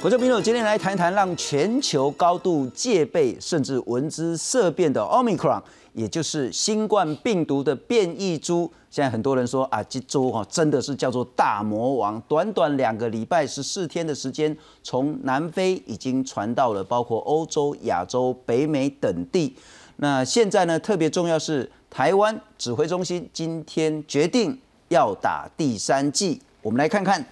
观众朋友，今天来谈谈让全球高度戒备甚至闻之色变的 Omicron，也就是新冠病毒的变异株。现在很多人说啊，这株哈真的是叫做大魔王。短短两个礼拜十四天的时间，从南非已经传到了包括欧洲、亚洲、北美等地。那现在呢，特别重要是台湾指挥中心今天决定要打第三剂。我们来看看。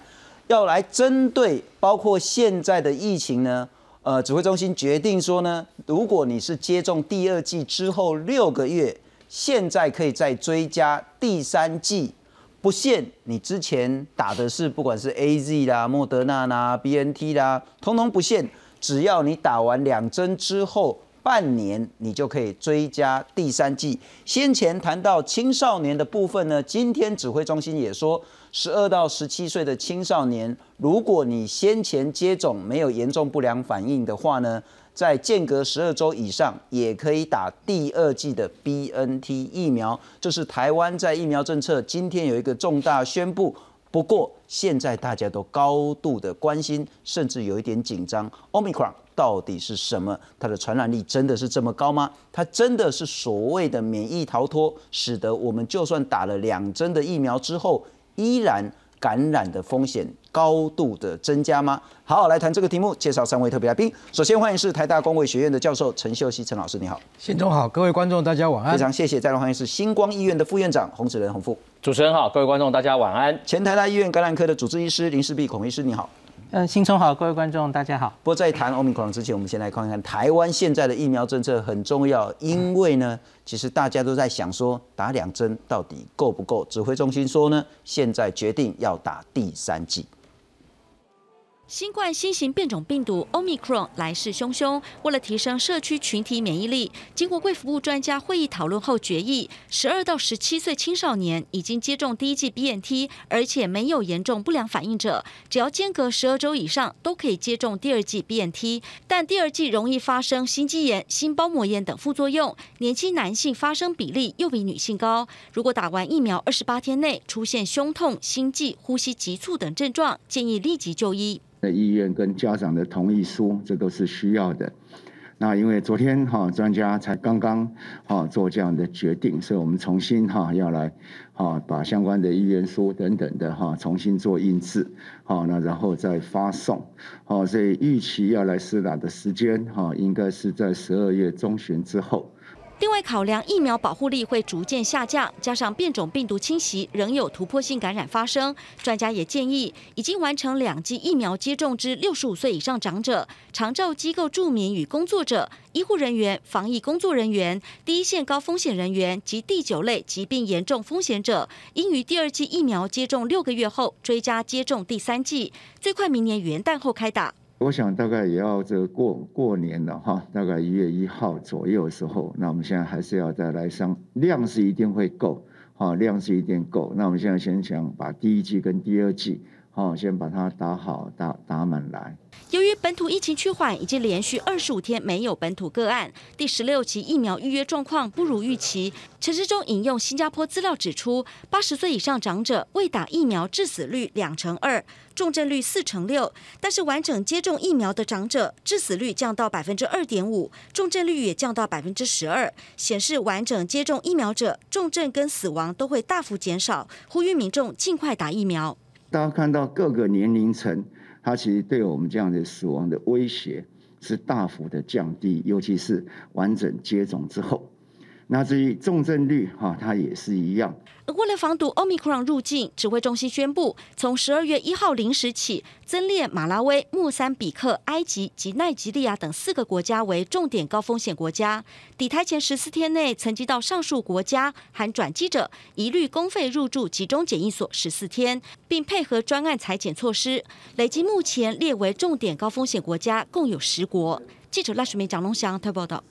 要来针对包括现在的疫情呢，呃，指挥中心决定说呢，如果你是接种第二剂之后六个月，现在可以再追加第三剂，不限你之前打的是不管是 A Z 啦、莫德纳啦、B N T 啦，通通不限，只要你打完两针之后半年，你就可以追加第三剂。先前谈到青少年的部分呢，今天指挥中心也说。十二到十七岁的青少年，如果你先前接种没有严重不良反应的话呢，在间隔十二周以上，也可以打第二剂的 B N T 疫苗。这是台湾在疫苗政策今天有一个重大宣布。不过现在大家都高度的关心，甚至有一点紧张。Omicron 到底是什么？它的传染力真的是这么高吗？它真的是所谓的免疫逃脱，使得我们就算打了两针的疫苗之后？依然感染的风险高度的增加吗？好，来谈这个题目，介绍三位特别来宾。首先欢迎是台大公卫学院的教授陈秀熙陈老师，你好。信中好，各位观众大家晚安。非常谢谢。再来欢迎是星光医院的副院长洪子仁洪副。主持人好，各位观众大家晚安。前台大医院感染科的主治医师林世碧孔医师，你好。嗯，新春好，各位观众，大家好。不过在谈欧米克戎之前，我们先来看看台湾现在的疫苗政策很重要，因为呢，其实大家都在想说打两针到底够不够？指挥中心说呢，现在决定要打第三剂。新冠新型变种病毒 Omicron 来势汹汹，为了提升社区群体免疫力，经过贵服务专家会议讨论后决议，十二到十七岁青少年已经接种第一剂 BNT，而且没有严重不良反应者，只要间隔十二周以上，都可以接种第二剂 BNT。但第二剂容易发生心肌炎、心包膜炎等副作用，年轻男性发生比例又比女性高。如果打完疫苗二十八天内出现胸痛、心悸、呼吸急促等症状，建议立即就医。的意愿跟家长的同意书，这都是需要的。那因为昨天哈专家才刚刚哈做这样的决定，所以我们重新哈要来哈把相关的意愿书等等的哈重新做印制，好那然后再发送，好所以预期要来施打的时间哈应该是在十二月中旬之后。另外，考量疫苗保护力会逐渐下降，加上变种病毒侵袭，仍有突破性感染发生。专家也建议，已经完成两剂疫苗接种之六十五岁以上长者、长照机构住民与工作者、医护人员、防疫工作人员、第一线高风险人员及第九类疾病严重风险者，应于第二剂疫苗接种六个月后追加接种第三剂，最快明年元旦后开打。我想大概也要这过过年了哈，大概一月一号左右的时候，那我们现在还是要再来上量是一定会够，哈量是一定够。那我们现在先想把第一季跟第二季，好先把它打好打打满来。由于本土疫情趋缓，已经连续二十五天没有本土个案，第十六期疫苗预约状况不如预期。陈志忠引用新加坡资料指出，八十岁以上长者未打疫苗致死率两成二，重症率四成六，但是完整接种疫苗的长者致死率降到百分之二点五，重症率也降到百分之十二，显示完整接种疫苗者重症跟死亡都会大幅减少。呼吁民众尽快打疫苗。大家看到各个年龄层。它其实对我们这样的死亡的威胁是大幅的降低，尤其是完整接种之后。那至于重症率，哈，它也是一样。而为了防堵 Omicron 入境，指挥中心宣布，从十二月一号零时起，增列马拉维、莫桑比克、埃及及奈及利亚等四个国家为重点高风险国家。抵台前十四天内曾经到上述国家含转机者，一律公费入住集中检疫所十四天，并配合专案裁剪措施。累计目前列为重点高风险国家共有十国。记者赖水明、蒋龙祥特报道。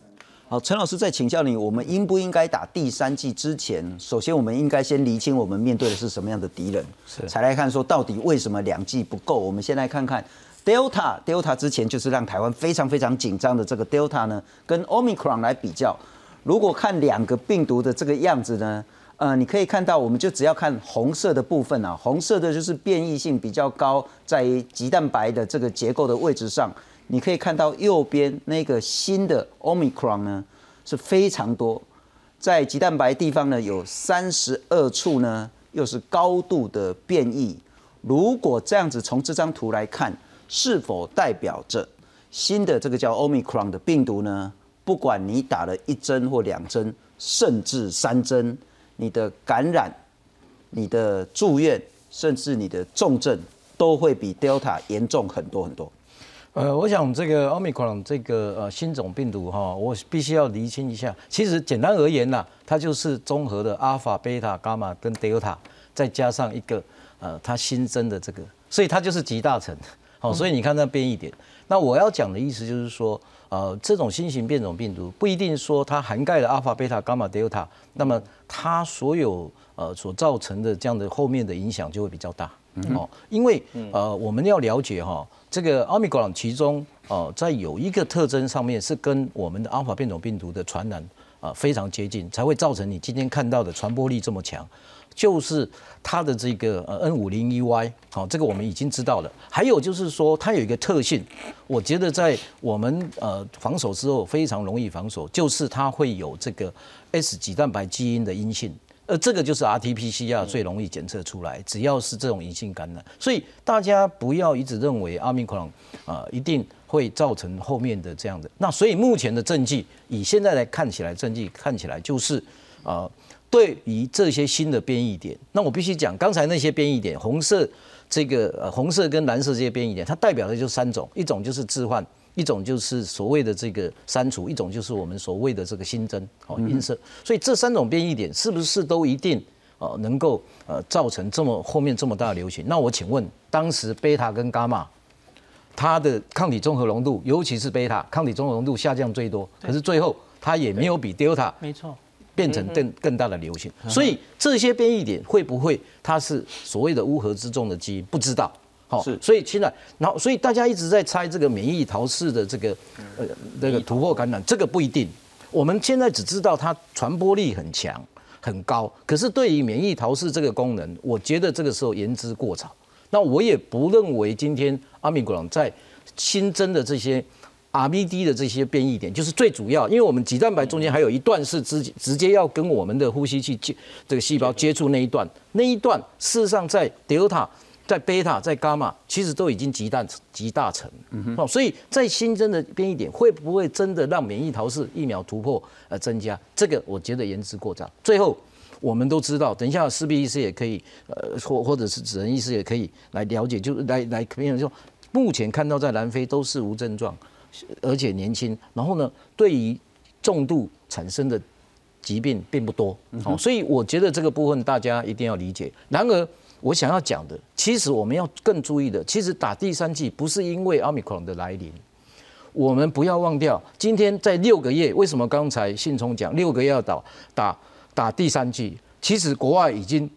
好，陈老师在请教你，我们应不应该打第三剂之前，首先我们应该先厘清我们面对的是什么样的敌人，是才来看说到底为什么两剂不够。我们先来看看 Delta，Delta 之前就是让台湾非常非常紧张的这个 Delta 呢，跟 Omicron 来比较，如果看两个病毒的这个样子呢，呃，你可以看到，我们就只要看红色的部分啊，红色的就是变异性比较高，在于鸡蛋白的这个结构的位置上，你可以看到右边那个新的 Omicron 呢是非常多，在鸡蛋白地方呢有三十二处呢，又是高度的变异。如果这样子从这张图来看，是否代表着新的这个叫 Omicron 的病毒呢？不管你打了一针或两针，甚至三针。你的感染、你的住院，甚至你的重症，都会比 Delta 严重很多很多。呃，我想这个奥密克戎这个呃新种病毒哈，我必须要厘清一下。其实简单而言呐，它就是综合的阿尔法、贝塔、伽马跟德尔塔再加上一个呃它新增的这个，所以它就是集大成。好，所以你看那变异点。那我要讲的意思就是说。呃，这种新型变种病毒不一定说它涵盖了阿尔法、贝塔、伽马、德尔塔，那么它所有呃所造成的这样的后面的影响就会比较大哦。因为呃我们要了解哈，这个奥密克戎其中呃在有一个特征上面是跟我们的阿尔法变种病毒的传染啊非常接近，才会造成你今天看到的传播力这么强。就是它的这个呃 N 五零一 Y，好，这个我们已经知道了。还有就是说，它有一个特性，我觉得在我们呃防守之后非常容易防守，就是它会有这个 S 几蛋白基因的阴性，呃，这个就是 RT-PCR 最容易检测出来，只要是这种隐性感染，所以大家不要一直认为阿米克隆啊一定会造成后面的这样的。那所以目前的证据，以现在来看起来，证据看起来就是啊。对于这些新的变异点，那我必须讲，刚才那些变异点，红色这个呃红色跟蓝色这些变异点，它代表的就是三种，一种就是置换，一种就是所谓的这个删除，一种就是我们所谓的这个新增哦音色。所以这三种变异点是不是都一定呃能够呃造成这么后面这么大的流行？那我请问，当时贝塔跟伽马它的抗体综合浓度，尤其是贝塔抗体综合浓度下降最多，可是最后它也没有比 Delta 没错。变成更更大的流行，所以这些变异点会不会它是所谓的乌合之众的基因？不知道。好，是。所以现在，然后所以大家一直在猜这个免疫逃逝的这个呃这个突破感染，这个不一定。我们现在只知道它传播力很强很高，可是对于免疫逃逝这个功能，我觉得这个时候言之过早。那我也不认为今天阿米古朗在新增的这些。RBD 的这些变异点就是最主要，因为我们脊蛋白中间还有一段是直直接要跟我们的呼吸器接这个细胞接触那一段，那一段事实上在 Delta、在 Beta、在 Gamma 其实都已经极大极大成，哦，所以在新增的变异点会不会真的让免疫逃氏疫苗突破而增加？这个我觉得言之过早。最后我们都知道，等一下势必医师也可以，呃，或或者是指人医师也可以来了解，就来来可以说，目前看到在南非都是无症状。而且年轻，然后呢，对于重度产生的疾病并不多，哦，所以我觉得这个部分大家一定要理解。然而，我想要讲的，其实我们要更注意的，其实打第三剂不是因为奥密克戎的来临，我们不要忘掉，今天在六个月，为什么刚才信聪讲六个月要打打打第三剂？其实国外已经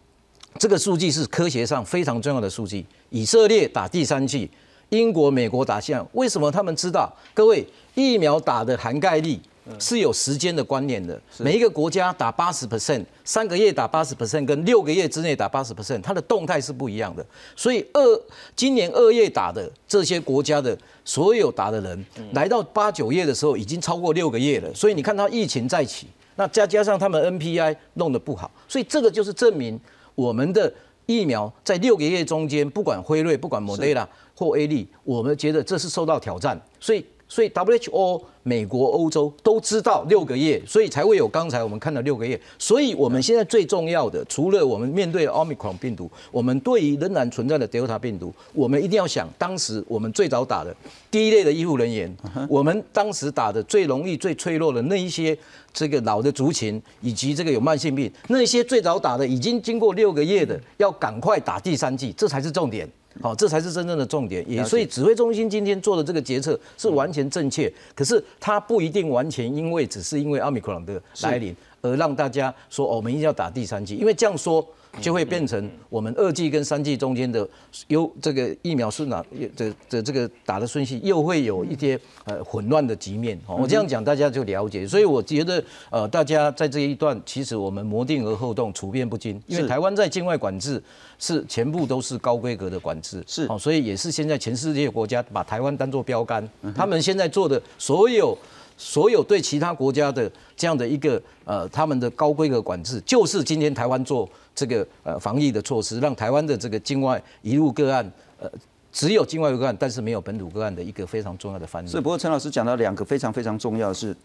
这个数据是科学上非常重要的数据，以色列打第三剂。英国、美国打像，为什么他们知道？各位，疫苗打的含盖率是有时间的观念的。每一个国家打八十 percent，三个月打八十 percent，跟六个月之内打八十 percent，它的动态是不一样的。所以二今年二月打的这些国家的所有打的人，来到八九月的时候已经超过六个月了。所以你看到疫情再起，那再加上他们 NPI 弄得不好，所以这个就是证明我们的疫苗在六个月中间，不管辉瑞，不管莫德拉。或 A 利，我们觉得这是受到挑战，所以所以 WHO、美国、欧洲都知道六个月，所以才会有刚才我们看到六个月。所以我们现在最重要的，除了我们面对奥密克戎病毒，我们对于仍然存在的 Delta 病毒，我们一定要想，当时我们最早打的第一类的医护人员，我们当时打的最容易、最脆弱的那一些这个老的族群，以及这个有慢性病，那些最早打的已经经过六个月的，要赶快打第三剂，这才是重点。好，这才是真正的重点。也所以指挥中心今天做的这个决策是完全正确，可是它不一定完全因为只是因为奥密克戎的来临而让大家说哦，我们一定要打第三剂，因为这样说就会变成我们二剂跟三剂中间的优这个疫苗是哪的的这个打的顺序又会有一些呃混乱的局面。哦，我这样讲大家就了解。所以我觉得呃大家在这一段其实我们谋定而后动，处变不惊，因为台湾在境外管制是全部都是高规格的管制，是哦，所以也是现在全世界国家把台湾当做标杆，他们现在做的所有。所有对其他国家的这样的一个呃，他们的高规格管制，就是今天台湾做这个呃防疫的措施，让台湾的这个境外一路个案，呃，只有境外个案，但是没有本土个案的一个非常重要的范例。是，不过陈老师讲到两个非常非常重要的是，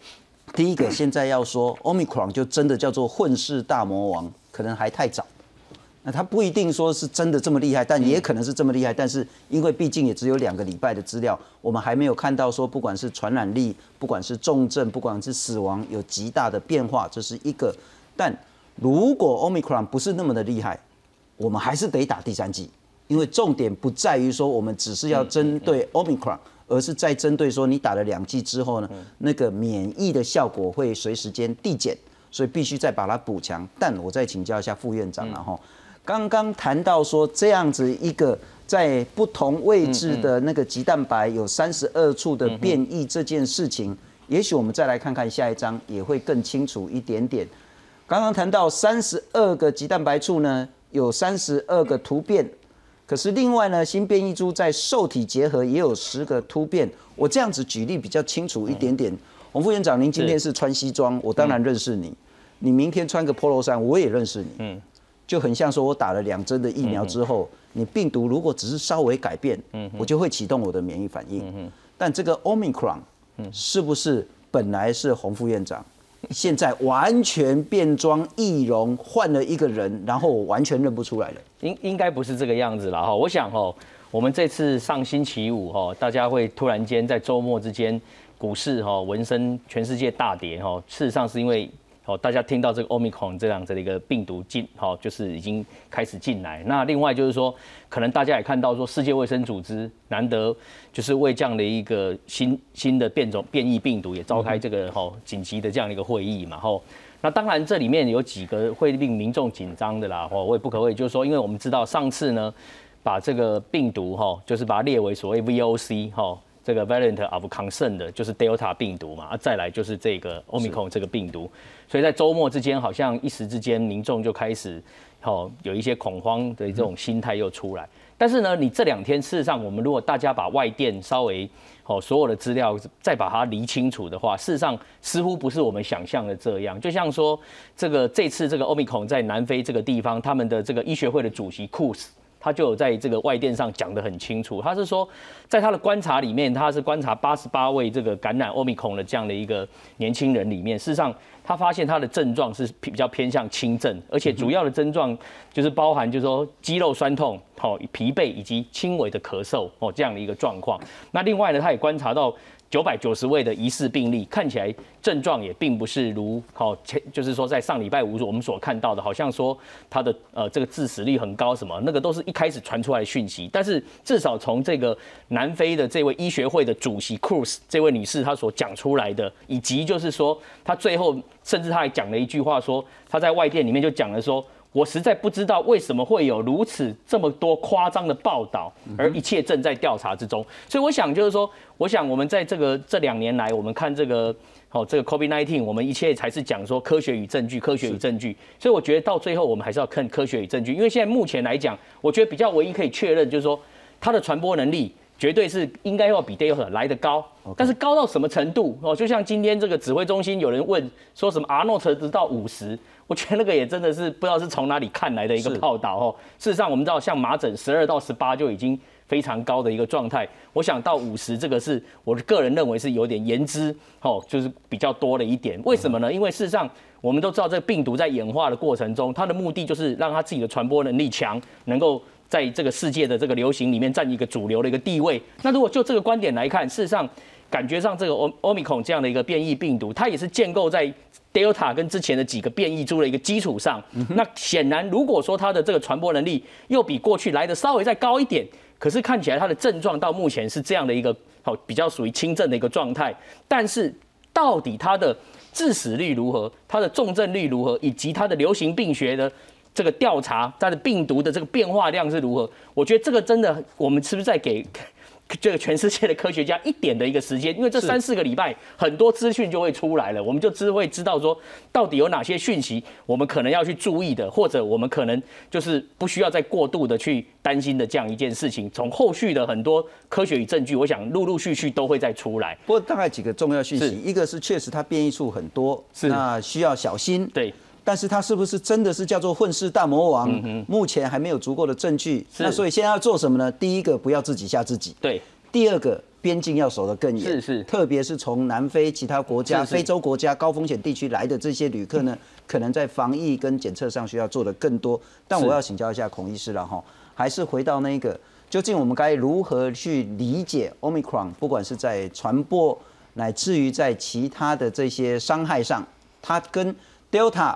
第一个现在要说 Omicron 就真的叫做混世大魔王，可能还太早。那他不一定说是真的这么厉害，但也可能是这么厉害。但是因为毕竟也只有两个礼拜的资料，我们还没有看到说不管是传染力，不管是重症，不管是死亡有极大的变化，这是一个。但如果 Omicron 不是那么的厉害，我们还是得打第三剂，因为重点不在于说我们只是要针对 Omicron，而是在针对说你打了两剂之后呢，那个免疫的效果会随时间递减，所以必须再把它补强。但我再请教一下副院长了哈。刚刚谈到说这样子一个在不同位置的那个鸡蛋白有三十二处的变异这件事情，也许我们再来看看下一章也会更清楚一点点。刚刚谈到三十二个鸡蛋白处呢，有三十二个突变，可是另外呢，新变异株在受体结合也有十个突变。我这样子举例比较清楚一点点。洪副院长，您今天是穿西装，我当然认识你。你明天穿个 polo 衫，我也认识你。嗯。就很像说，我打了两针的疫苗之后，你病毒如果只是稍微改变，我就会启动我的免疫反应。但这个 Omicron 是不是本来是洪副院长，现在完全变装易容，换了一个人，然后我完全认不出来了？应应该不是这个样子了哈。我想哈，我们这次上星期五哈，大家会突然间在周末之间股市哈闻声全世界大跌哈，事实上是因为。哦，大家听到这个 Omicron 这样子的一个病毒进，好，就是已经开始进来。那另外就是说，可能大家也看到说，世界卫生组织难得就是为这样的一个新新的变种变异病毒也召开这个哈紧急的这样的一个会议嘛。吼，那当然这里面有几个会令民众紧张的啦。吼，我也不可谓就是说，因为我们知道上次呢，把这个病毒哈，就是把它列为所谓 VOC 哈。这个 variant of concern 的就是 Delta 病毒嘛，啊，再来就是这个 Omicron 这个病毒，所以在周末之间，好像一时之间民众就开始，哦，有一些恐慌的这种心态又出来。但是呢，你这两天事实上，我们如果大家把外电稍微，哦，所有的资料再把它理清楚的话，事实上似乎不是我们想象的这样。就像说，这个这次这个 Omicron 在南非这个地方，他们的这个医学会的主席库斯。他就有在这个外电上讲得很清楚，他是说，在他的观察里面，他是观察八十八位这个感染奥密克戎的这样的一个年轻人里面，事实上他发现他的症状是比较偏向轻症，而且主要的症状就是包含就是说肌肉酸痛、好疲惫以及轻微的咳嗽哦这样的一个状况。那另外呢，他也观察到。九百九十位的疑似病例，看起来症状也并不是如好，就是说在上礼拜五我们所看到的，好像说他的呃这个致死率很高，什么那个都是一开始传出来的讯息。但是至少从这个南非的这位医学会的主席 Cruz 这位女士她所讲出来的，以及就是说她最后甚至她还讲了一句话，说她在外电里面就讲了说。我实在不知道为什么会有如此这么多夸张的报道，而一切正在调查之中。所以我想就是说，我想我们在这个这两年来，我们看这个哦，这个 COVID-19，我们一切才是讲说科学与证据，科学与证据。所以我觉得到最后，我们还是要看科学与证据。因为现在目前来讲，我觉得比较唯一可以确认就是说，它的传播能力绝对是应该要比 Delta 来得高。但是高到什么程度哦？就像今天这个指挥中心有人问说什么阿诺特直到五十。我觉得那个也真的是不知道是从哪里看来的一个报道哦。事实上，我们知道像麻疹十二到十八就已经非常高的一个状态。我想到五十这个是我个人认为是有点言之哦，就是比较多了一点。为什么呢？因为事实上我们都知道，这个病毒在演化的过程中，它的目的就是让它自己的传播能力强，能够在这个世界的这个流行里面占一个主流的一个地位。那如果就这个观点来看，事实上感觉上这个欧欧米孔这样的一个变异病毒，它也是建构在。Delta 跟之前的几个变异株的一个基础上，那显然如果说它的这个传播能力又比过去来的稍微再高一点，可是看起来它的症状到目前是这样的一个好比较属于轻症的一个状态，但是到底它的致死率如何，它的重症率如何，以及它的流行病学的这个调查它的病毒的这个变化量是如何？我觉得这个真的，我们是不是在给这个全世界的科学家一点的一个时间？因为这三四个礼拜，很多资讯就会出来了，我们就知会知道说到底有哪些讯息我们可能要去注意的，或者我们可能就是不需要再过度的去担心的这样一件事情。从后续的很多科学与证据，我想陆陆续续都会再出来。不过大概几个重要讯息，一个是确实它变异数很多，是那需要小心。对。但是他是不是真的是叫做混世大魔王？目前还没有足够的证据。那所以现在要做什么呢？第一个不要自己吓自己。对。第二个边境要守得更严。是是。特别是从南非其他国家、非洲国家高风险地区来的这些旅客呢，可能在防疫跟检测上需要做的更多。但我要请教一下孔医师了哈，还是回到那个，究竟我们该如何去理解 Omicron？不管是在传播，乃至于在其他的这些伤害上，它跟 Delta。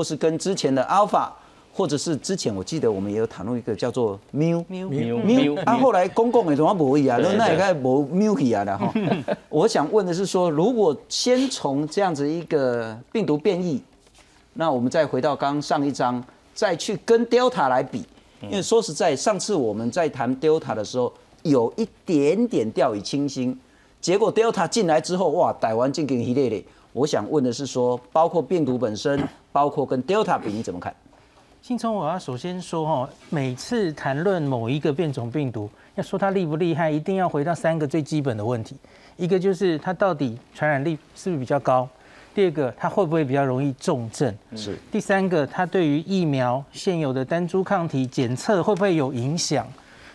或是跟之前的 Alpha，或者是之前我记得我们也有谈论一个叫做 Mu Mu Mu，啊后来公共的怎么不一样？那也该不 Mu 起啊的哈。我想问的是说，如果先从这样子一个病毒变异，那我们再回到刚上一章，再去跟 Delta 来比，因为说实在，上次我们在谈 Delta 的时候，有一点点掉以轻心，结果 Delta 进来之后，哇，逮完进给一列列。我想问的是说，包括病毒本身。包括跟 Delta 比，你怎么看？信聪，我要首先说哈，每次谈论某一个变种病毒，要说它厉不厉害，一定要回到三个最基本的问题：一个就是它到底传染力是不是比较高；第二个，它会不会比较容易重症；是第三个，它对于疫苗现有的单株抗体检测会不会有影响？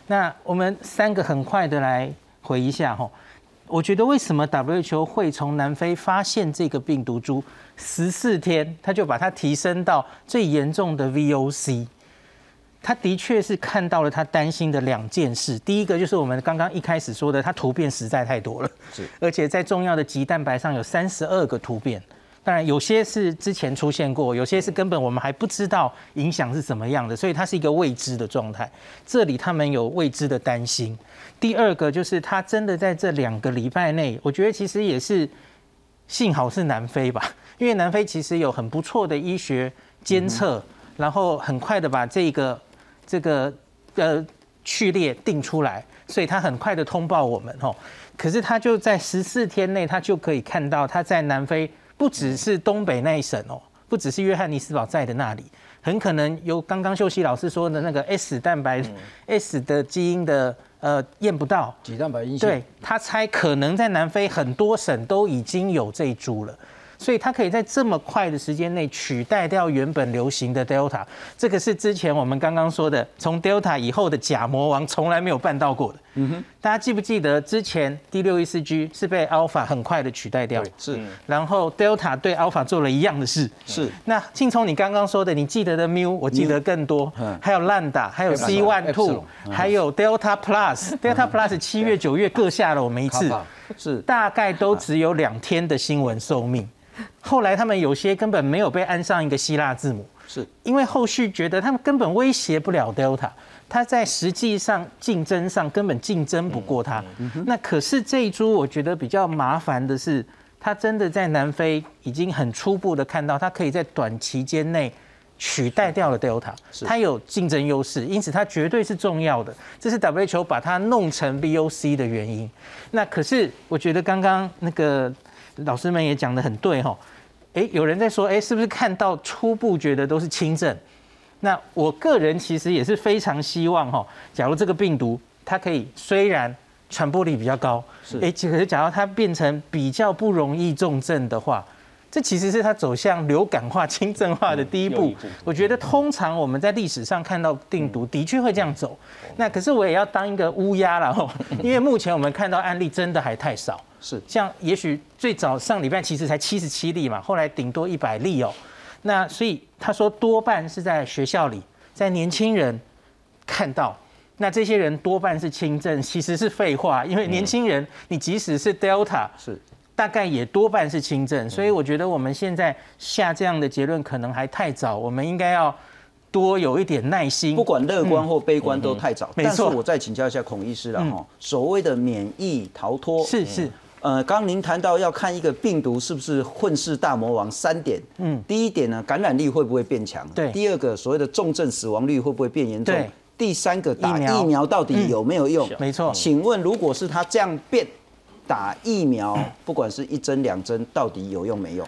那我们三个很快的来回一下哈。我觉得为什么 WHO 会从南非发现这个病毒株？十四天，他就把它提升到最严重的 VOC。他的确是看到了他担心的两件事。第一个就是我们刚刚一开始说的，它突变实在太多了，是，而且在重要的肌蛋白上有三十二个突变。当然，有些是之前出现过，有些是根本我们还不知道影响是怎么样的，所以它是一个未知的状态。这里他们有未知的担心。第二个就是他真的在这两个礼拜内，我觉得其实也是幸好是南非吧。因为南非其实有很不错的医学监测，然后很快的把这个这个呃序列定出来，所以他很快的通报我们哦。可是他就在十四天内，他就可以看到他在南非不只是东北那一省哦，不只是约翰尼斯堡在的那里，很可能由刚刚秀熙老师说的那个 S 蛋白 S 的基因的呃验不到，几蛋白阴性，对他猜可能在南非很多省都已经有这一株了。所以它可以在这么快的时间内取代掉原本流行的 Delta，这个是之前我们刚刚说的，从 Delta 以后的假魔王从来没有办到过的。嗯哼，大家记不记得之前 D 六一四 G 是被 Alpha 很快的取代掉？是。然后 Delta 对 Alpha 做了一样的事。是。那庆聪，你刚刚说的，你记得的 Mu，我记得更多。嗯。还有 Lambda，还有 C one two，还有 Delta Plus，Delta Plus 七月九月各下了我们一次。是。大概都只有两天的新闻寿命。后来他们有些根本没有被安上一个希腊字母，是因为后续觉得他们根本威胁不了 Delta，它在实际上竞争上根本竞争不过它。那可是这一株我觉得比较麻烦的是，它真的在南非已经很初步的看到，它可以在短期间内取代掉了 Delta，它有竞争优势，因此它绝对是重要的。这是 WHO 把它弄成 VOC 的原因。那可是我觉得刚刚那个。老师们也讲的很对哈，哎，有人在说，哎，是不是看到初步觉得都是轻症？那我个人其实也是非常希望哈，假如这个病毒它可以虽然传播力比较高，是，哎，可是假如它变成比较不容易重症的话，这其实是它走向流感化、轻症化的第一步。我觉得通常我们在历史上看到病毒的确会这样走，那可是我也要当一个乌鸦了哈，因为目前我们看到案例真的还太少。是，像也许最早上礼拜其实才七十七例嘛，后来顶多一百例哦。那所以他说多半是在学校里，在年轻人看到，那这些人多半是轻症，其实是废话，因为年轻人你即使是 Delta 是，大概也多半是轻症，所以我觉得我们现在下这样的结论可能还太早，我们应该要多有一点耐心。不管乐观或悲观都太早。没错，我再请教一下孔医师了哈，所谓的免疫逃脱是是。呃，刚刚您谈到要看一个病毒是不是混世大魔王三点，嗯，第一点呢，感染力会不会变强？对。第二个，所谓的重症死亡率会不会变严重？对？第三个，打疫苗。疫苗到底有没有用？没错。请问，如果是他这样变，打疫苗，不管是一针两针，到底有用没用？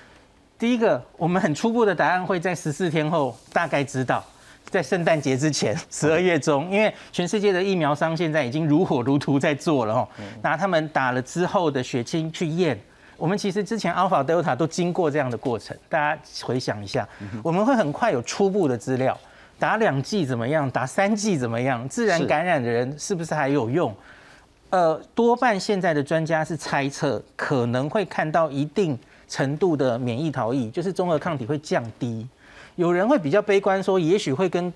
第一个，我们很初步的答案会在十四天后大概知道，在圣诞节之前，十二月中，因为全世界的疫苗商现在已经如火如荼在做了哦，拿他们打了之后的血清去验。我们其实之前 Alpha、Delta 都经过这样的过程，大家回想一下，我们会很快有初步的资料，打两剂怎么样，打三剂怎么样，自然感染的人是不是还有用？呃，多半现在的专家是猜测，可能会看到一定程度的免疫逃逸，就是中和抗体会降低。有人会比较悲观说，也许会跟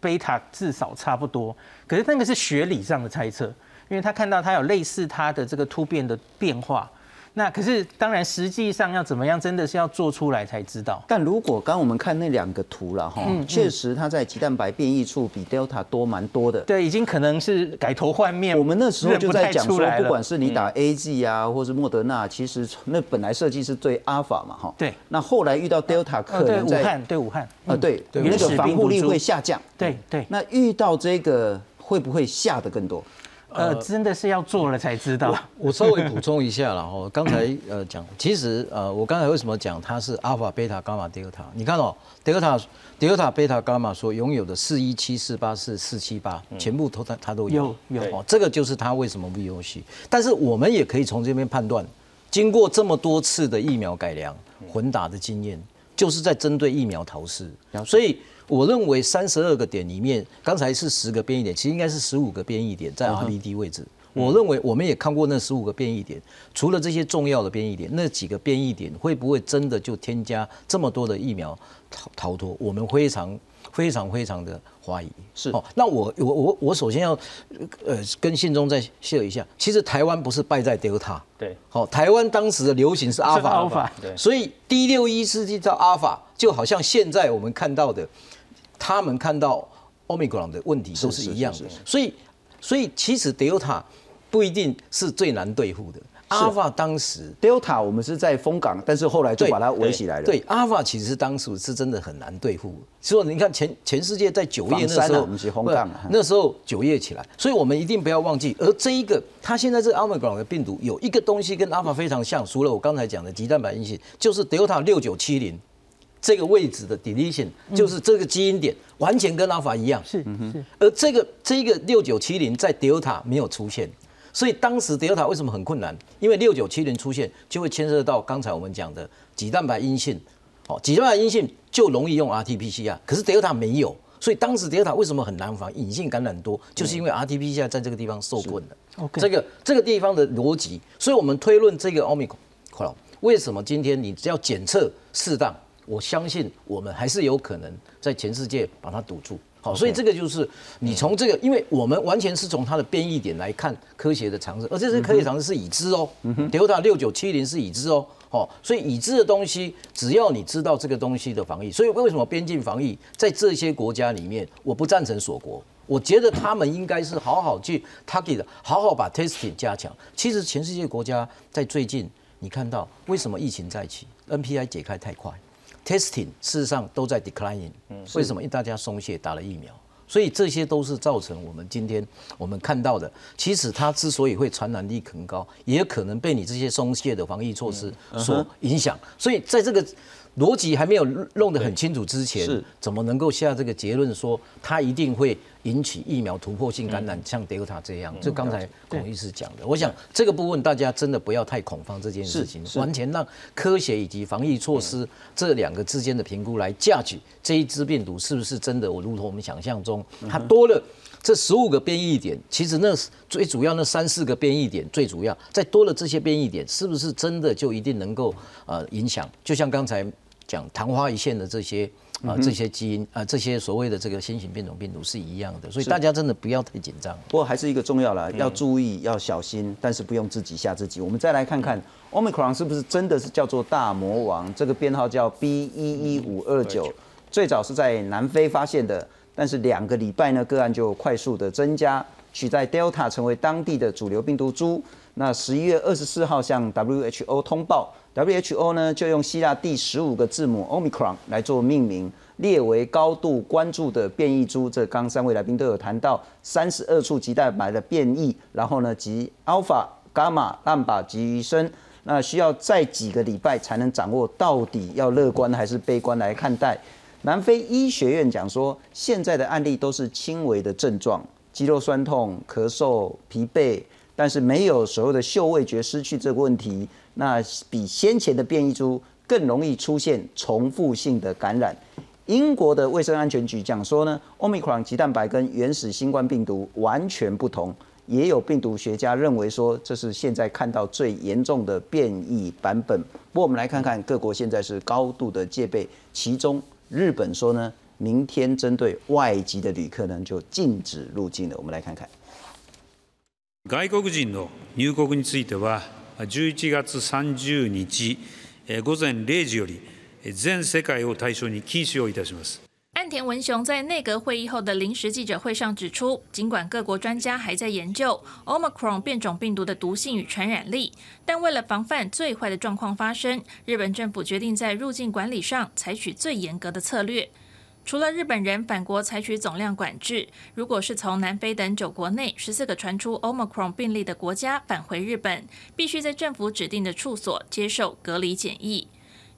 贝塔至少差不多，可是那个是学理上的猜测，因为他看到他有类似他的这个突变的变化。那可是当然，实际上要怎么样，真的是要做出来才知道。但如果刚刚我们看那两个图了哈，嗯确实它在鸡蛋白变异处比 Delta 多蛮多的。对，已经可能是改头换面。我们那时候就在讲说不管是你打 A G 啊，或是莫德纳，其实那本来设计是对阿尔法嘛哈。对那后来遇到 Delta 呃，可能在对武汉，对武汉，呃对对那个防护力会下降。对对，那遇到这个会不会下的更多？呃，真的是要做了才知道。我稍微补充一下了哈，刚才呃讲，其实呃我刚才为什么讲它是阿尔法、贝塔、伽马、德尔塔？你看哦，德尔塔、德尔塔、贝塔、伽马所拥有的四一七、四八四、四七八，全部都它它都有有有哦，这个就是它为什么 VOC。但是我们也可以从这边判断，经过这么多次的疫苗改良、混打的经验，就是在针对疫苗逃失，所以。我认为三十二个点里面，刚才是十个变异点，其实应该是十五个变异点在 RBD 位置。我认为我们也看过那十五个变异点，除了这些重要的变异点，那几个变异点会不会真的就添加这么多的疫苗逃逃脱？我们非常非常非常的怀疑。是哦，那我我我我首先要呃跟信中再 share 一下，其实台湾不是败在 Delta，对，好、台湾当时的流行是阿尔法，是阿尔法对所以 D 六一世纪叫阿尔法，就好像现在我们看到的，他们看到 Omicron 的问题都是一样的是是是，所以所以其实 Delta 不一定是最难对付的，阿尔法当时 Delta 我们是在封港，但是后来就把它围起来了。对，阿尔法其实当时是真的很难对付。所以你看全全世界在九月那时候，那时候九月起来，所以我们一定不要忘记。而这一个，它现在这个 Omicron 的病毒有一个东西跟阿尔法非常像，除了我刚才讲的极蛋白阴性，就是 Delta 六九七零这个位置的 deletion，就是这个基因点完全跟阿尔法一样。是是，而这个这个六九七零在 Delta 没有出现，所以当时 Delta 为什么很困难？因为六九七零出现就会牵涉到刚才我们讲的脊蛋白阴性，哦，脊蛋白阴性就容易用 RT-PCR，可是 Delta 没有，所以当时 Delta 为什么很难防？隐性感染多，就是因为 RT-PCR 在这个地方受困了。OK 这个这个地方的逻辑，所以我们推论这个 Omicron 为什么今天你只要检测适当，我相信我们还是有可能在全世界把它堵住。好，所以这个就是你从这个，因为我们完全是从它的变异点来看科学的常识，而这些科学常识是已知哦，Delta 六九七零是已知哦，哦，所以已知的东西，只要你知道这个东西的防疫，所以为什么边境防疫在这些国家里面，我不赞成锁国。我觉得他们应该是好好去 target，好好把 testing 加强。其实全世界国家在最近，你看到为什么疫情再起，NPI 解开太快，testing 事实上都在 declining。为什么？因为大家松懈，打了疫苗。所以这些都是造成我们今天我们看到的。其实它之所以会传染力很高，也可能被你这些松懈的防疫措施所影响。所以在这个逻辑还没有弄得很清楚之前是，怎么能够下这个结论说它一定会引起疫苗突破性感染，像 Delta 这样？就刚才孔医师讲的，我想这个部分大家真的不要太恐慌这件事情，完全让科学以及防疫措施这两个之间的评估来价取这一支病毒是不是真的，我如同我们想象中，它多了。这十五个变异点，其实那最主要那三四个变异点最主要，再多了这些变异点，是不是真的就一定能够呃影响？就像刚才讲昙花一现的这些啊、这些基因啊、这些所谓的这个新型变种病毒是一样的，所以大家真的不要太紧张。不过还是一个重要了，要注意，要小心，但是不用自己吓自己。我们再来看看 Omicron 是不是真的是叫做大魔王？这个编号叫 B 一一五二九，最早是在南非发现的，但是两个礼拜呢，个案就快速的增加，取代 Delta 成为当地的主流病毒株。那十一月二十四号向 WHO 通报，WHO 呢就用希腊第十五个字母 Omicron 来做命名，列为高度关注的变异株。这刚三位来宾都有谈到三十二处基蛋白的变异，然后呢及 Alpha、伽马、兰巴及余生，那需要再几个礼拜才能掌握到底要乐观还是悲观来看待。南非医学院讲说，现在的案例都是轻微的症状，肌肉酸痛、咳嗽、疲惫。但是没有所谓的嗅味觉失去这个问题，那比先前的变异株更容易出现重复性的感染。英国的卫生安全局讲说呢，Omicron 鸡蛋白跟原始新冠病毒完全不同。也有病毒学家认为说，这是现在看到最严重的变异版本。不过我们来看看各国现在是高度的戒备，其中日本说呢，明天针对外籍的旅客呢就禁止入境了。我们来看看。外国人の入国については、 11月30日午前0時より、全世界を対象に禁止をいたします。岸田文雄在内阁会议后的临时记者会上指出，尽管各国专家还在研究 Omicron 变种病毒的毒性与传染力，但为了防范最坏的状况发生，日本政府决定在入境管理上采取最严格的策略。 除了日本人返国采取总量管制，如果是从南非等九国内十四个传出 Omicron 病例的国家返回日本，必须在政府指定的处所接受隔离检疫。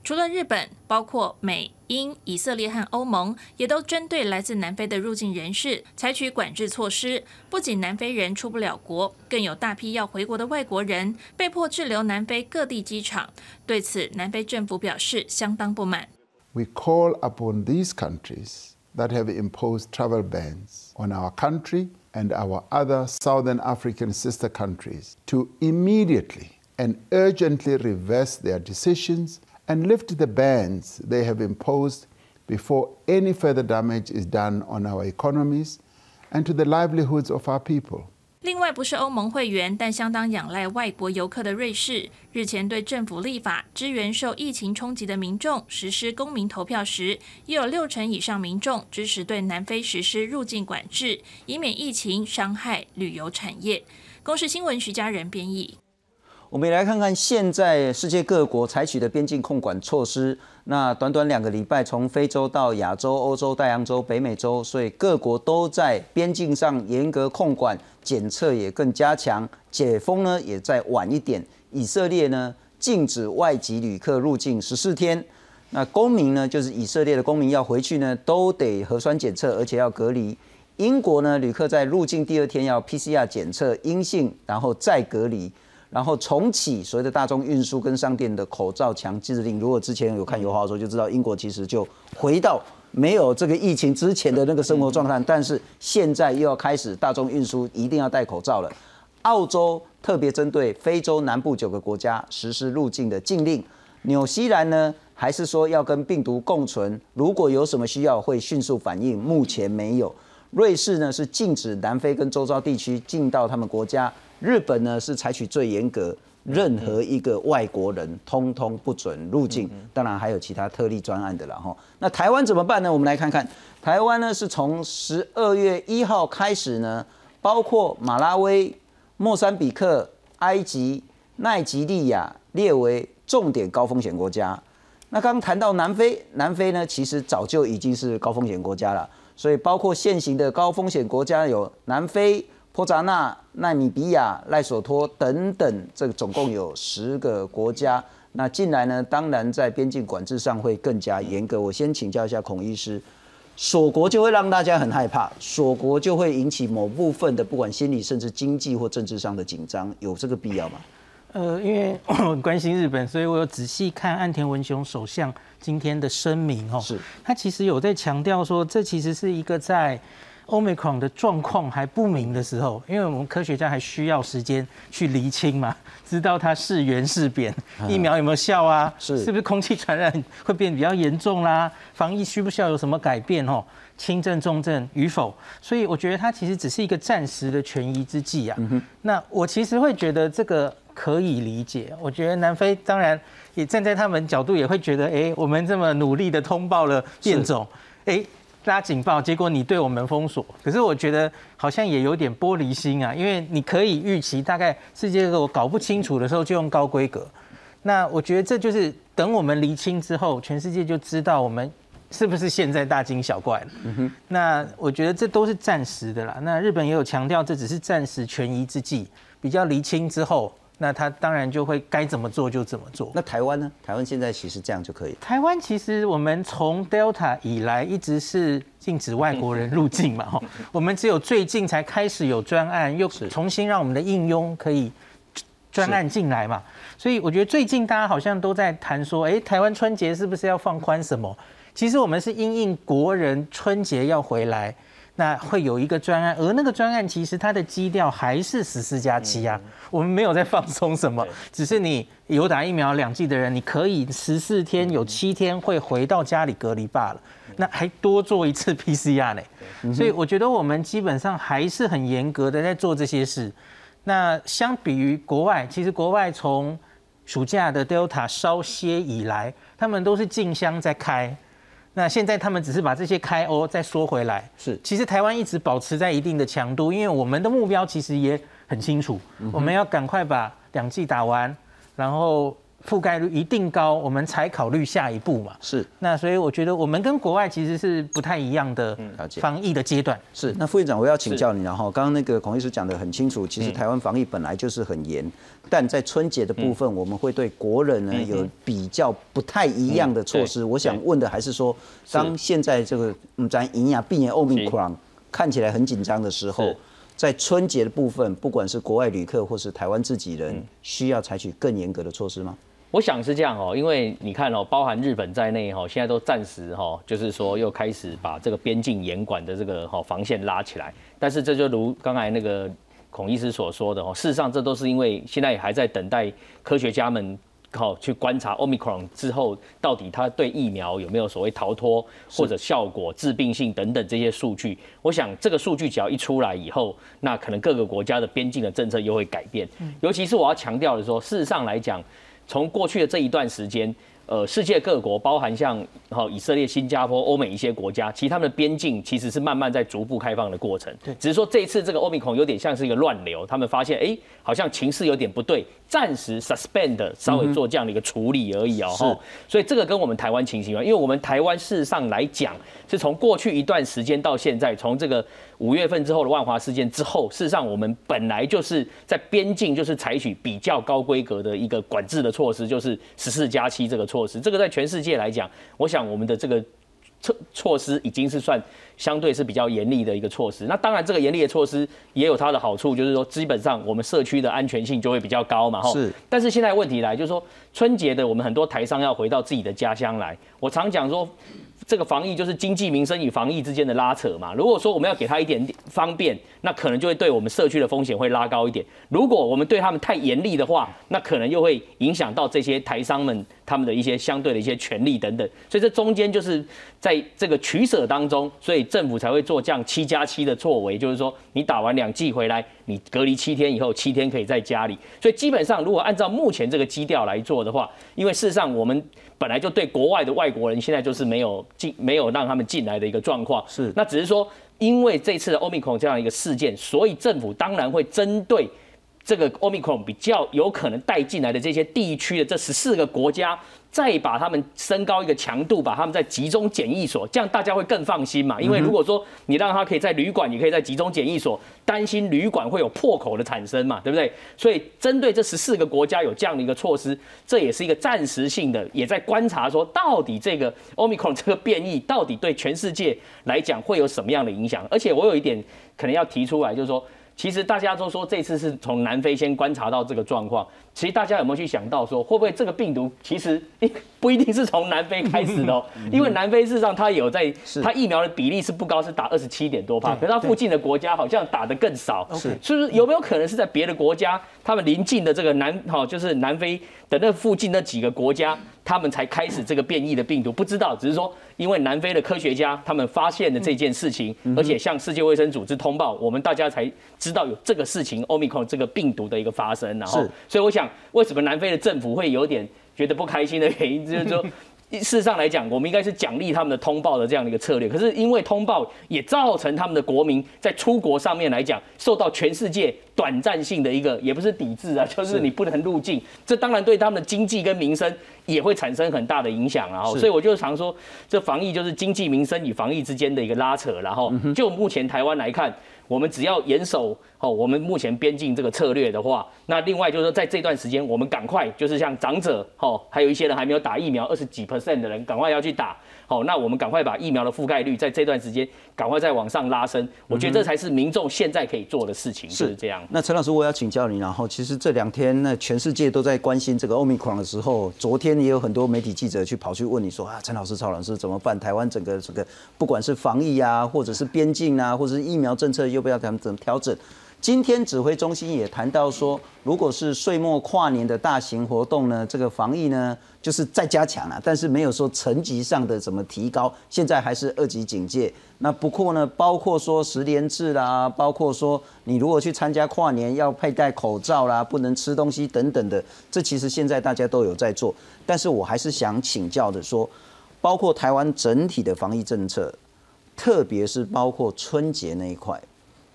除了日本，包括美、英、以色列和欧盟也都针对来自南非的入境人士采取管制措施。不仅南非人出不了国，更有大批要回国的外国人被迫滞留南非各地机场。对此，南非政府表示相当不满。We call upon these countries that have imposed travel bans on our country and our other Southern African sister countries to immediately and urgently reverse their decisions and lift the bans they have imposed before any further damage is done on our economies and to the livelihoods of our people. 另外，不是欧盟会员，但相当仰赖外国游客的瑞士，日前对政府立法支援受疫情冲击的民众实施公民投票时，也有六成以上民众支持对南非实施入境管制，以免疫情伤害旅游产业。公视新闻徐家人编译。我们也来看看现在世界各国采取的边境控管措施。那短短两个礼拜，从非洲到亚洲、欧洲、大洋洲、北美洲，所以各国都在边境上严格控管，检测也更加强，解封呢也再晚一点。以色列呢禁止外籍旅客入境十四天，那公民呢就是以色列的公民要回去呢都得核酸检测，而且要隔离。英国呢旅客在入境第二天要 PCR 检测阴性，然后再隔离。然后重启所谓的大众运输跟商店的口罩强制令。如果之前有看油画的时候，就知道英国其实就回到没有这个疫情之前的那个生活状态。但是现在又要开始大众运输一定要戴口罩了。澳洲特别针对非洲南部九个国家实施入境的禁令。纽西兰呢，还是说要跟病毒共存？如果有什么需要，会迅速反应。目前没有。瑞士呢是禁止南非跟周遭地区进到他们国家。日本呢是采取最严格，任何一个外国人通通不准入境。当然还有其他特例专案的了哈。那台湾怎么办呢？我们来看看，台湾呢是从十二月一号开始呢，包括马拉维、莫桑比克、埃及、奈及利亚列为重点高风险国家。那刚谈到南非，南非呢其实早就已经是高风险国家了，所以包括现行的高风险国家有南非。波扎纳、纳米比亚、赖索托等等，这个总共有十个国家。那进来呢，当然在边境管制上会更加严格。我先请教一下孔医师，锁国就会让大家很害怕，锁国就会引起某部分的不管心理甚至经济或政治上的紧张，有这个必要吗？呃，因为我很关心日本，所以我有仔细看岸田文雄首相今天的声明哦，是他其实有在强调说，这其实是一个在。Omicron 的状况还不明的时候，因为我们科学家还需要时间去厘清嘛，知道它是圆是扁，疫苗有没有效啊？是是不是空气传染会变比较严重啦？防疫需不需要有什么改变？哦，轻症重症与否？所以我觉得它其实只是一个暂时的权宜之计啊。那我其实会觉得这个可以理解。我觉得南非当然也站在他们角度也会觉得，哎，我们这么努力的通报了变种，哎。拉警报，结果你对我们封锁。可是我觉得好像也有点玻璃心啊，因为你可以预期，大概世界各国搞不清楚的时候就用高规格。那我觉得这就是等我们厘清之后，全世界就知道我们是不是现在大惊小怪了。那我觉得这都是暂时的啦。那日本也有强调，这只是暂时权宜之计，比较厘清之后。那他当然就会该怎么做就怎么做。那台湾呢？台湾现在其实这样就可以。台湾其实我们从 Delta 以来一直是禁止外国人入境嘛，哈，我们只有最近才开始有专案，又重新让我们的应用可以专案进来嘛。所以我觉得最近大家好像都在谈说，哎，台湾春节是不是要放宽什么？其实我们是因应国人春节要回来。那会有一个专案，而那个专案其实它的基调还是十四加七啊，我们没有在放松什么，只是你有打疫苗两剂的人，你可以十四天有七天会回到家里隔离罢了，那还多做一次 PCR 呢，所以我觉得我们基本上还是很严格的在做这些事。那相比于国外，其实国外从暑假的 Delta 稍歇以来，他们都是进香在开。那现在他们只是把这些开欧再缩回来，是，其实台湾一直保持在一定的强度，因为我们的目标其实也很清楚，我们要赶快把两剂打完，然后。覆盖率一定高，我们才考虑下一步嘛。是，那所以我觉得我们跟国外其实是不太一样的防疫的阶段。是，那副院长我要请教你，然后刚刚那个孔医师讲的很清楚，其实台湾防疫本来就是很严，但在春节的部分，我们会对国人呢有比较不太一样的措施。我想问的还是说，当现在这个嗯咱营养病炎奥密克戎看起来很紧张的时候。在春节的部分，不管是国外旅客或是台湾自己人，需要采取更严格的措施吗？我想是这样哦，因为你看哦，包含日本在内哈，现在都暂时哈，就是说又开始把这个边境严管的这个哈防线拉起来。但是这就如刚才那个孔医师所说的哦，事实上这都是因为现在也还在等待科学家们。好，去观察 Omicron 之后，到底它对疫苗有没有所谓逃脱或者效果、致病性等等这些数据。我想这个数据只要一出来以后，那可能各个国家的边境的政策又会改变。尤其是我要强调的说，事实上来讲，从过去的这一段时间。呃，世界各国，包含像好以色列、新加坡、欧美一些国家，其实他们的边境其实是慢慢在逐步开放的过程。对，只是说这一次这个欧米孔有点像是一个乱流，他们发现哎，好像情势有点不对，暂时 suspend 稍微做这样的一个处理而已哦。是，所以这个跟我们台湾情形啊，因为我们台湾事实上来讲，是从过去一段时间到现在，从这个。五月份之后的万华事件之后，事实上我们本来就是在边境就是采取比较高规格的一个管制的措施，就是十四加七这个措施。这个在全世界来讲，我想我们的这个措措施已经是算相对是比较严厉的一个措施。那当然，这个严厉的措施也有它的好处，就是说基本上我们社区的安全性就会比较高嘛。是。但是现在问题来就是说，春节的我们很多台商要回到自己的家乡来，我常讲说。这个防疫就是经济民生与防疫之间的拉扯嘛。如果说我们要给他一点方便，那可能就会对我们社区的风险会拉高一点。如果我们对他们太严厉的话，那可能又会影响到这些台商们他们的一些相对的一些权利等等。所以这中间就是在这个取舍当中，所以政府才会做这样七加七的作为，就是说你打完两剂回来，你隔离七天以后，七天可以在家里。所以基本上如果按照目前这个基调来做的话，因为事实上我们。本来就对国外的外国人，现在就是没有进，没有让他们进来的一个状况。是，那只是说，因为这次的欧米克这样一个事件，所以政府当然会针对这个欧米克比较有可能带进来的这些地区的这十四个国家。再把他们升高一个强度，把他们在集中检疫所，这样大家会更放心嘛？因为如果说你让他可以在旅馆，也可以在集中检疫所，担心旅馆会有破口的产生嘛，对不对？所以针对这十四个国家有这样的一个措施，这也是一个暂时性的，也在观察说到底这个 Omicron 这个变异到底对全世界来讲会有什么样的影响？而且我有一点可能要提出来，就是说，其实大家都说这次是从南非先观察到这个状况。其实大家有没有去想到说，会不会这个病毒其实不一定是从南非开始的？哦？因为南非事实上它有在，它疫苗的比例是不高，是打二十七点多帕，可是它附近的国家好像打的更少。是，是不是有没有可能是在别的国家，他们临近的这个南哈，就是南非的那附近那几个国家，他们才开始这个变异的病毒？不知道，只是说因为南非的科学家他们发现了这件事情，而且向世界卫生组织通报，我们大家才知道有这个事情，奥密克戎这个病毒的一个发生。然后，所以我想。为什么南非的政府会有点觉得不开心的原因，就是说，事实上来讲，我们应该是奖励他们的通报的这样的一个策略。可是因为通报也造成他们的国民在出国上面来讲，受到全世界短暂性的一个，也不是抵制啊，就是你不能入境。这当然对他们的经济跟民生也会产生很大的影响。然后，所以我就常说，这防疫就是经济民生与防疫之间的一个拉扯。然后，就目前台湾来看。我们只要严守哦，我们目前边境这个策略的话，那另外就是说，在这段时间，我们赶快就是像长者哦，还有一些人还没有打疫苗，二十几 percent 的人，赶快要去打。好，那我们赶快把疫苗的覆盖率在这段时间赶快再往上拉升，我觉得这才是民众现在可以做的事情。是这样。那陈老师，我要请教你，然后其实这两天那全世界都在关心这个奥密克戎的时候，昨天也有很多媒体记者去跑去问你说啊，陈老师、曹老师怎么办？台湾整个这个不管是防疫啊，或者是边境啊，或者是疫苗政策，要不要怎么怎么调整？今天指挥中心也谈到说，如果是岁末跨年的大型活动呢，这个防疫呢就是再加强了，但是没有说层级上的怎么提高，现在还是二级警戒。那不过呢，包括说十连制啦，包括说你如果去参加跨年要佩戴口罩啦，不能吃东西等等的，这其实现在大家都有在做。但是我还是想请教的说，包括台湾整体的防疫政策，特别是包括春节那一块。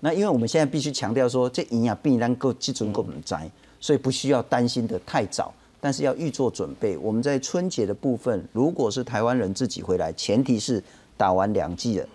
那因为我们现在必须强调说，这营养必然够基准够窄，所以不需要担心的太早，但是要预做准备。我们在春节的部分，如果是台湾人自己回来，前提是打完两剂了，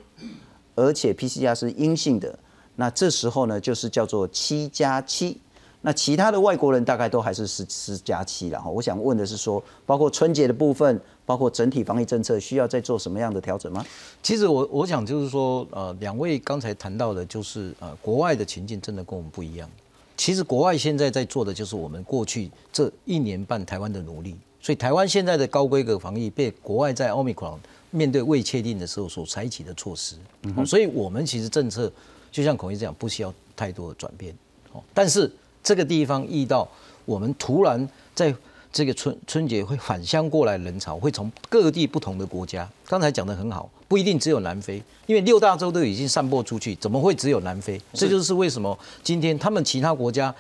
而且 PCR 是阴性的，那这时候呢就是叫做七加七。那其他的外国人大概都还是十十加七了哈。我想问的是说，包括春节的部分。包括整体防疫政策需要再做什么样的调整吗？其实我我想就是说，呃，两位刚才谈到的，就是呃，国外的情境真的跟我们不一样。其实国外现在在做的就是我们过去这一年半台湾的努力，所以台湾现在的高规格防疫被国外在奥密克戎面对未确定的时候所采取的措施，所以我们其实政策就像孔毅这样，不需要太多的转变。哦，但是这个地方遇到我们突然在。这个春春节会返乡过来人潮，会从各地不同的国家。刚才讲的很好，不一定只有南非，因为六大洲都已经散播出去，怎么会只有南非？这就是为什么今天他们其他国家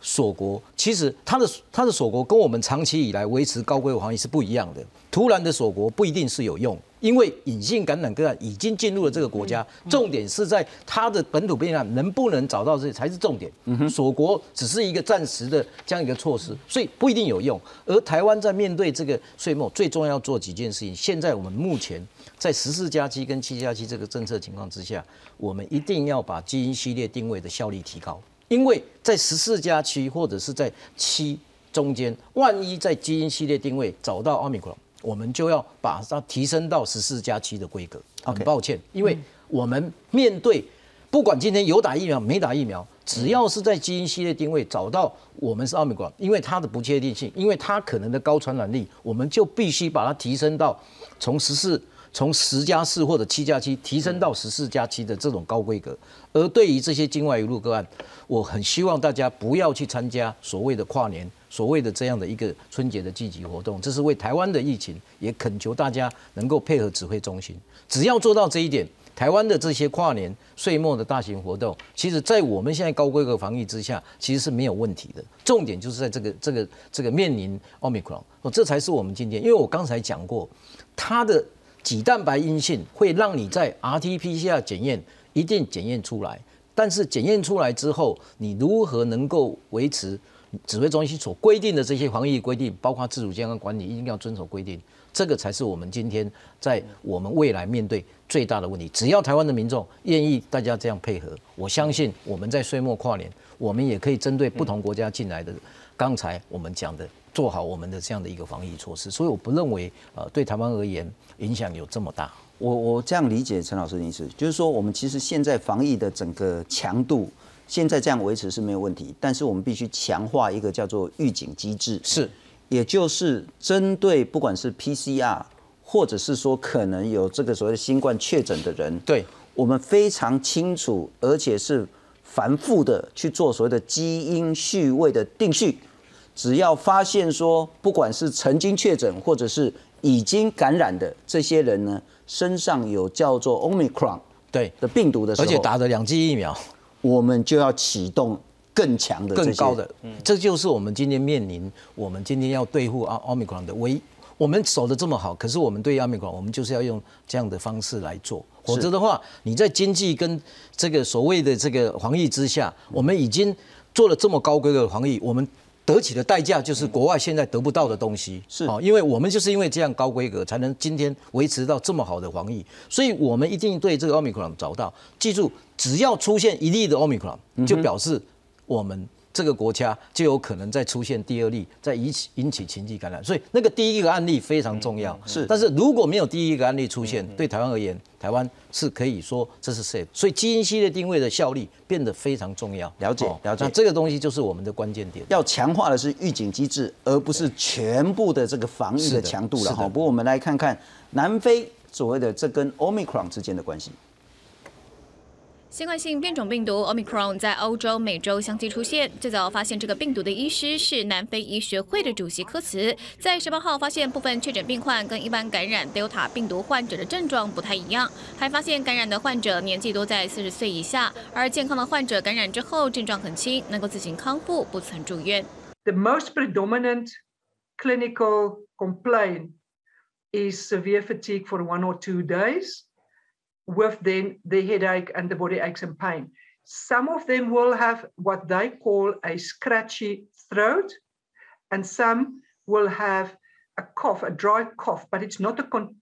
锁国，其实他的他的锁国跟我们长期以来维持高规防疫是不一样的。突然的锁国不一定是有用。因为隐性感染个案已经进入了这个国家，重点是在它的本土变案能不能找到，这才是重点。锁国只是一个暂时的这样一个措施，所以不一定有用。而台湾在面对这个岁末，最重要做几件事情。现在我们目前在十四加七跟七加七这个政策情况之下，我们一定要把基因系列定位的效率提高。因为在十四加七或者是在七中间，万一在基因系列定位找到奥密克戎。我们就要把它提升到十四加七的规格。很抱歉，因为我们面对不管今天有打疫苗没打疫苗，只要是在基因系列定位找到我们是奥密克戎，因为它的不确定性，因为它可能的高传染力，我们就必须把它提升到从十四、从十加四或者七加七提升到十四加七的这种高规格。而对于这些境外一路个案，我很希望大家不要去参加所谓的跨年。所谓的这样的一个春节的积极活动，这是为台湾的疫情，也恳求大家能够配合指挥中心。只要做到这一点，台湾的这些跨年岁末的大型活动，其实在我们现在高规格防疫之下，其实是没有问题的。重点就是在这个这个这个面临奥密克戎，哦，这才是我们今天。因为我刚才讲过，它的几蛋白阴性会让你在 RT-PCR 检验一定检验出来，但是检验出来之后，你如何能够维持？指挥中心所规定的这些防疫规定，包括自主健康管理，一定要遵守规定。这个才是我们今天在我们未来面对最大的问题。只要台湾的民众愿意大家这样配合，我相信我们在岁末跨年，我们也可以针对不同国家进来的，刚才我们讲的，做好我们的这样的一个防疫措施。所以我不认为，呃，对台湾而言影响有这么大。我我这样理解陈老师的意思，就是说我们其实现在防疫的整个强度。现在这样维持是没有问题，但是我们必须强化一个叫做预警机制，是，也就是针对不管是 PCR，或者是说可能有这个所谓的新冠确诊的人，对。我们非常清楚，而且是繁复的去做所谓的基因序位的定序，只要发现说不管是曾经确诊或者是已经感染的这些人呢，身上有叫做 Omicron 对。的病毒的时候，而且打了两剂疫苗。我们就要启动更强的、更高的，这就是我们今天面临，我们今天要对付奥奥密克戎的唯我们守的这么好，可是我们对亚美广，我们就是要用这样的方式来做，否则的话，你在经济跟这个所谓的这个防疫之下，我们已经做了这么高规格的防疫，我们。得起的代价就是国外现在得不到的东西，是。啊，因为我们就是因为这样高规格，才能今天维持到这么好的防疫，所以我们一定对这个奥密克戎找到，记住，只要出现一例的奥密克戎，就表示我们。这个国家就有可能再出现第二例，再引起引起情绪感染，所以那个第一个案例非常重要。是，但是如果没有第一个案例出现，对台湾而言，台湾是可以说这是 safe。所以基因系列定位的效力变得非常重要。了解，了解。那这个东西就是我们的关键点，要强化的是预警机制，而不是全部的这个防御的强度了哈。不过我们来看看南非所谓的这跟 Omicron 之间的关系。新冠性变种病毒 Omicron 在欧洲、美洲相继出现。最早发现这个病毒的医师是南非医学会的主席科茨，在十八号发现部分确诊病患跟一般感染 Delta 病毒患者的症状不太一样，还发现感染的患者年纪都在四十岁以下，而健康的患者感染之后症状很轻，能够自行康复，不曾住院。The most predominant clinical complaint is severe fatigue for one or two days. With then the headache and the body aches and pain. Some of them will have what they call a scratchy throat, and some will have a cough, a dry cough, but it's not a con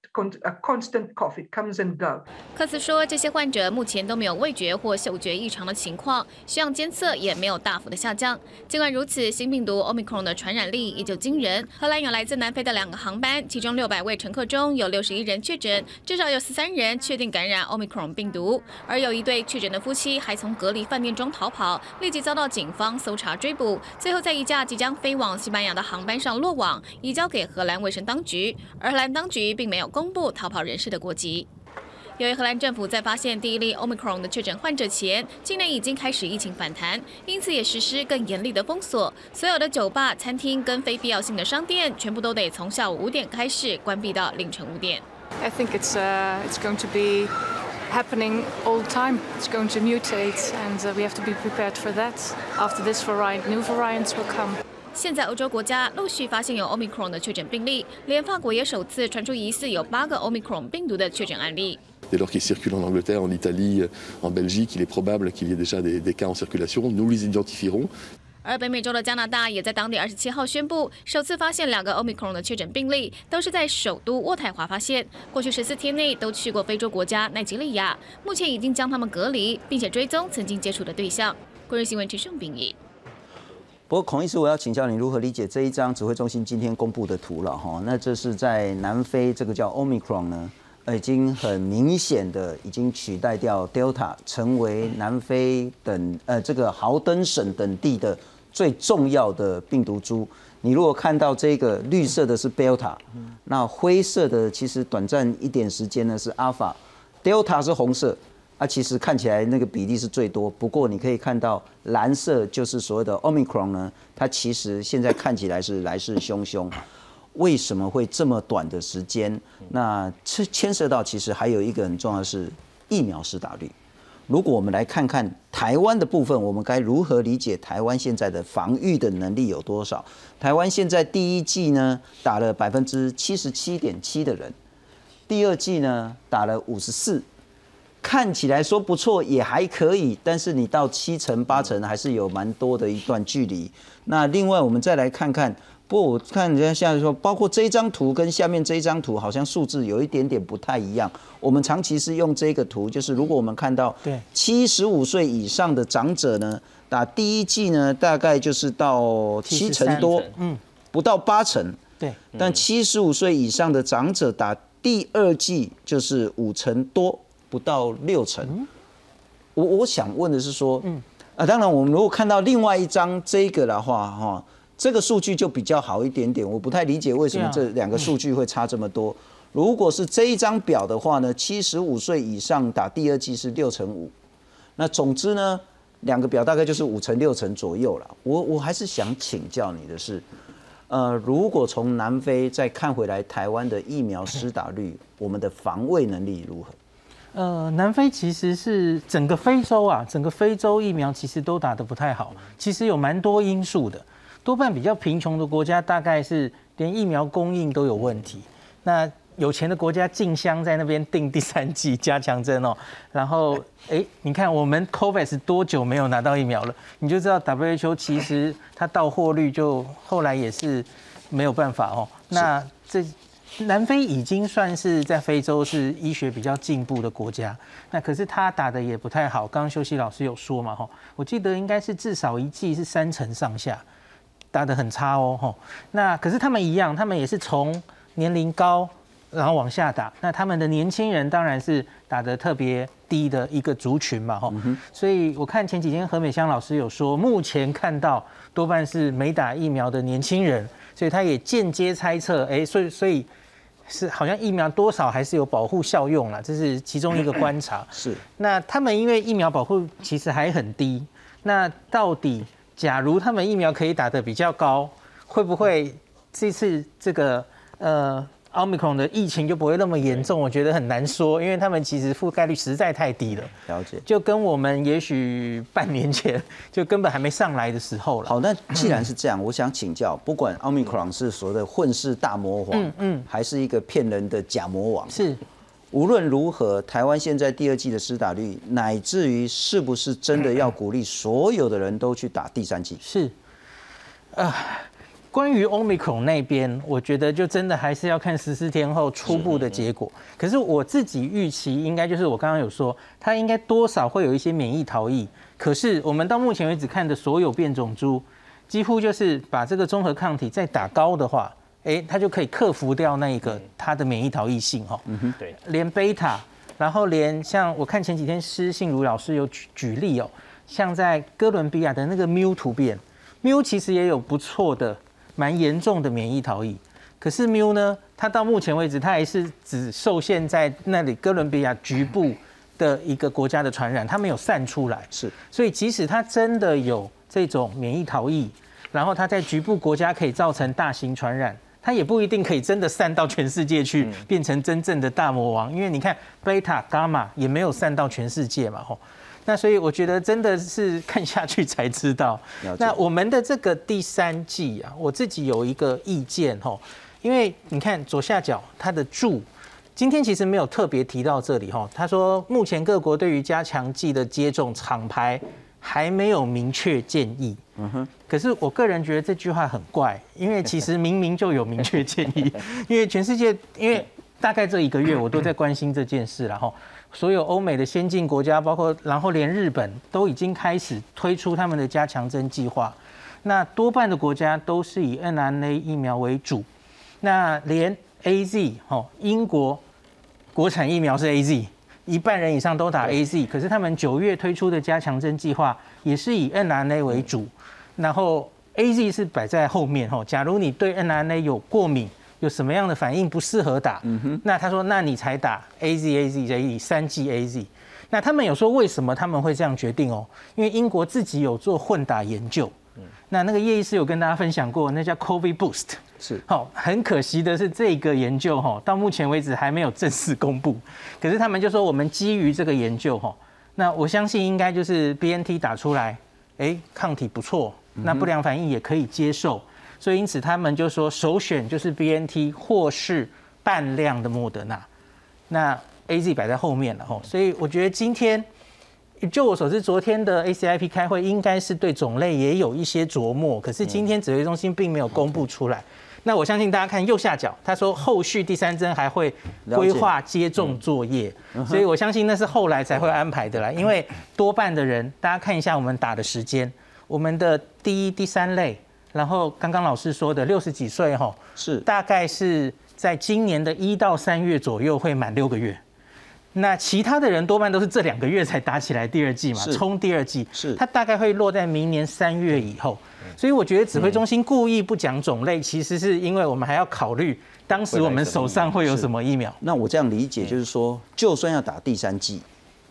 a constant cough. It comes and go. 科斯说，这些患者目前都没有味觉或嗅觉异常的情况，血氧监测也没有大幅的下降。尽管如此，新病毒 Omicron 的传染力依旧惊人。荷兰有来自南非的两个航班，其中六百位乘客中有六十一人确诊，至少有十三人确定感染 Omicron 病毒。而有一对确诊的夫妻还从隔离饭店中逃跑，立即遭到警方搜查追捕，最后在一架即将飞往西班牙的航班上落网，移交给荷兰卫生当局。而荷兰当局并没有公布逃跑人士的国籍。由于荷兰政府在发现第一例 Omicron 的确诊患者前，今年已经开始疫情反弹，因此也实施更严厉的封锁。所有的酒吧、餐厅跟非必要性的商店，全部都得从下午五点开始关闭到凌晨五点。I think it's uh it's going to be happening all the time. It's going to mutate, and we have to be prepared for that. After this variant, new variants will come. 现在欧洲国家陆续发现有 Omicron 的确诊病例，连法国也首次传出疑似有八个 Omicron 病毒的确诊案例。Dès lors qu'il circule en Angleterre, en Italie, en Belgique, il est probable qu'il y ait déjà des, des cas en circulation. Nous les identifierons. 而北美洲的加拿大也在当地二十七号宣布，首次发现两个 Omicron 的确诊病例，都是在首都渥太华发现。过去十四天内都去过非洲国家奈及利亚，目前已经将他们隔离，并且追踪曾经接触的对象。国日新闻陈胜并译。不过孔医师，我要请教你如何理解这一张指挥中心今天公布的图了哈？那这是在南非，这个叫 Omicron 呢，已经很明显的已经取代掉 Delta，成为南非等呃这个豪登省等地的最重要的病毒株。你如果看到这个绿色的是 Delta，那灰色的其实短暂一点时间呢是 Alpha，Delta 是红色。啊，其实看起来那个比例是最多，不过你可以看到蓝色就是所谓的 Omicron 呢，它其实现在看起来是来势汹汹。为什么会这么短的时间？那这牵涉到其实还有一个很重要的是疫苗施打率。如果我们来看看台湾的部分，我们该如何理解台湾现在的防御的能力有多少？台湾现在第一季呢打了百分之七十七点七的人，第二季呢打了五十四。看起来说不错，也还可以，但是你到七成八成还是有蛮多的一段距离。那另外我们再来看看，不过我看人家现在说，包括这张图跟下面这一张图，好像数字有一点点不太一样。我们长期是用这个图，就是如果我们看到对七十五岁以上的长者呢，打第一季呢，大概就是到七成多，嗯，不到八成，对。但七十五岁以上的长者打第二季就是五成多。不到六成，我我想问的是说，嗯啊，当然我们如果看到另外一张这个的话，哈，这个数据就比较好一点点。我不太理解为什么这两个数据会差这么多。如果是这一张表的话呢，七十五岁以上打第二剂是六成五，那总之呢，两个表大概就是五成六成左右了。我我还是想请教你的是，呃，如果从南非再看回来台湾的疫苗施打率，我们的防卫能力如何？呃，南非其实是整个非洲啊，整个非洲疫苗其实都打得不太好。其实有蛮多因素的，多半比较贫穷的国家大概是连疫苗供应都有问题。那有钱的国家竞相在那边订第三剂加强针哦，然后哎，你看我们 COVAX 多久没有拿到疫苗了？你就知道 WHO 其实它到货率就后来也是没有办法哦。那这南非已经算是在非洲是医学比较进步的国家，那可是他打的也不太好。刚刚休息老师有说嘛，哈，我记得应该是至少一季是三成上下，打的很差哦，哈。那可是他们一样，他们也是从年龄高。然后往下打，那他们的年轻人当然是打的特别低的一个族群嘛，哈，所以我看前几天何美香老师有说，目前看到多半是没打疫苗的年轻人，所以他也间接猜测，哎，所以所以是好像疫苗多少还是有保护效用了，这是其中一个观察。是，那他们因为疫苗保护其实还很低，那到底假如他们疫苗可以打得比较高，会不会这次这个呃？奥密克戎的疫情就不会那么严重，我觉得很难说，因为他们其实覆盖率实在太低了。了解，就跟我们也许半年前 就根本还没上来的时候了。好，那既然是这样，我想请教，不管奥密克戎是所谓的混世大魔王，嗯嗯，还是一个骗人的假魔王，是，无论如何，台湾现在第二季的施打率，乃至于是不是真的要鼓励所有的人都去打第三季？是，啊。关于 Omicron 那边，我觉得就真的还是要看十四天后初步的结果。可是我自己预期应该就是我刚刚有说，它应该多少会有一些免疫逃逸。可是我们到目前为止看的所有变种株，几乎就是把这个综合抗体再打高的话，哎，它就可以克服掉那一个它的免疫逃逸性哈。嗯哼，对。连贝塔，然后连像我看前几天施信如老师有举举例哦，像在哥伦比亚的那个 Mu 突变，Mu 其实也有不错的。蛮严重的免疫逃逸，可是 Mu 呢，它到目前为止，它还是只受限在那里哥伦比亚局部的一个国家的传染，它没有散出来。是，所以即使它真的有这种免疫逃逸，然后它在局部国家可以造成大型传染，它也不一定可以真的散到全世界去，变成真正的大魔王。因为你看贝塔、伽马也没有散到全世界嘛，吼。那所以我觉得真的是看下去才知道。那我们的这个第三季啊，我自己有一个意见哈，因为你看左下角它的注，今天其实没有特别提到这里哈。他说目前各国对于加强剂的接种厂牌还没有明确建议。嗯哼。可是我个人觉得这句话很怪，因为其实明明就有明确建议，因为全世界因为大概这一个月我都在关心这件事然后。所有欧美的先进国家，包括然后连日本都已经开始推出他们的加强针计划。那多半的国家都是以 n r n a 疫苗为主。那连 A Z 哦，英国国产疫苗是 A Z，一半人以上都打 A Z。可是他们九月推出的加强针计划也是以 n r n a 为主，然后 A Z 是摆在后面哦。假如你对 n r n a 有过敏，有什么样的反应不适合打？那他说，那你才打 A Z A Z A Z 三剂 A Z。那他们有说为什么他们会这样决定哦？因为英国自己有做混打研究。嗯，那那个叶医师有跟大家分享过，那叫 Covid Boost。是，好，很可惜的是这个研究哈，到目前为止还没有正式公布。可是他们就说，我们基于这个研究哈，那我相信应该就是 B N T 打出来，哎，抗体不错，那不良反应也可以接受。所以因此他们就说首选就是 B N T 或是半量的莫德纳，那 A Z 摆在后面了吼。所以我觉得今天就我所知，昨天的 A C I P 开会应该是对种类也有一些琢磨，可是今天指挥中心并没有公布出来。那我相信大家看右下角，他说后续第三针还会规划接种作业，所以我相信那是后来才会安排的啦。因为多半的人，大家看一下我们打的时间，我们的第一、第三类。然后刚刚老师说的六十几岁哈，是。大概是在今年的一到三月左右会满六个月，那其他的人多半都是这两个月才打起来第二季嘛，冲第二季，是。他大概会落在明年三月以后，所以我觉得指挥中心故意不讲种类，其实是因为我们还要考虑当时我们手上会有什么疫苗。那我这样理解就是说，就算要打第三季，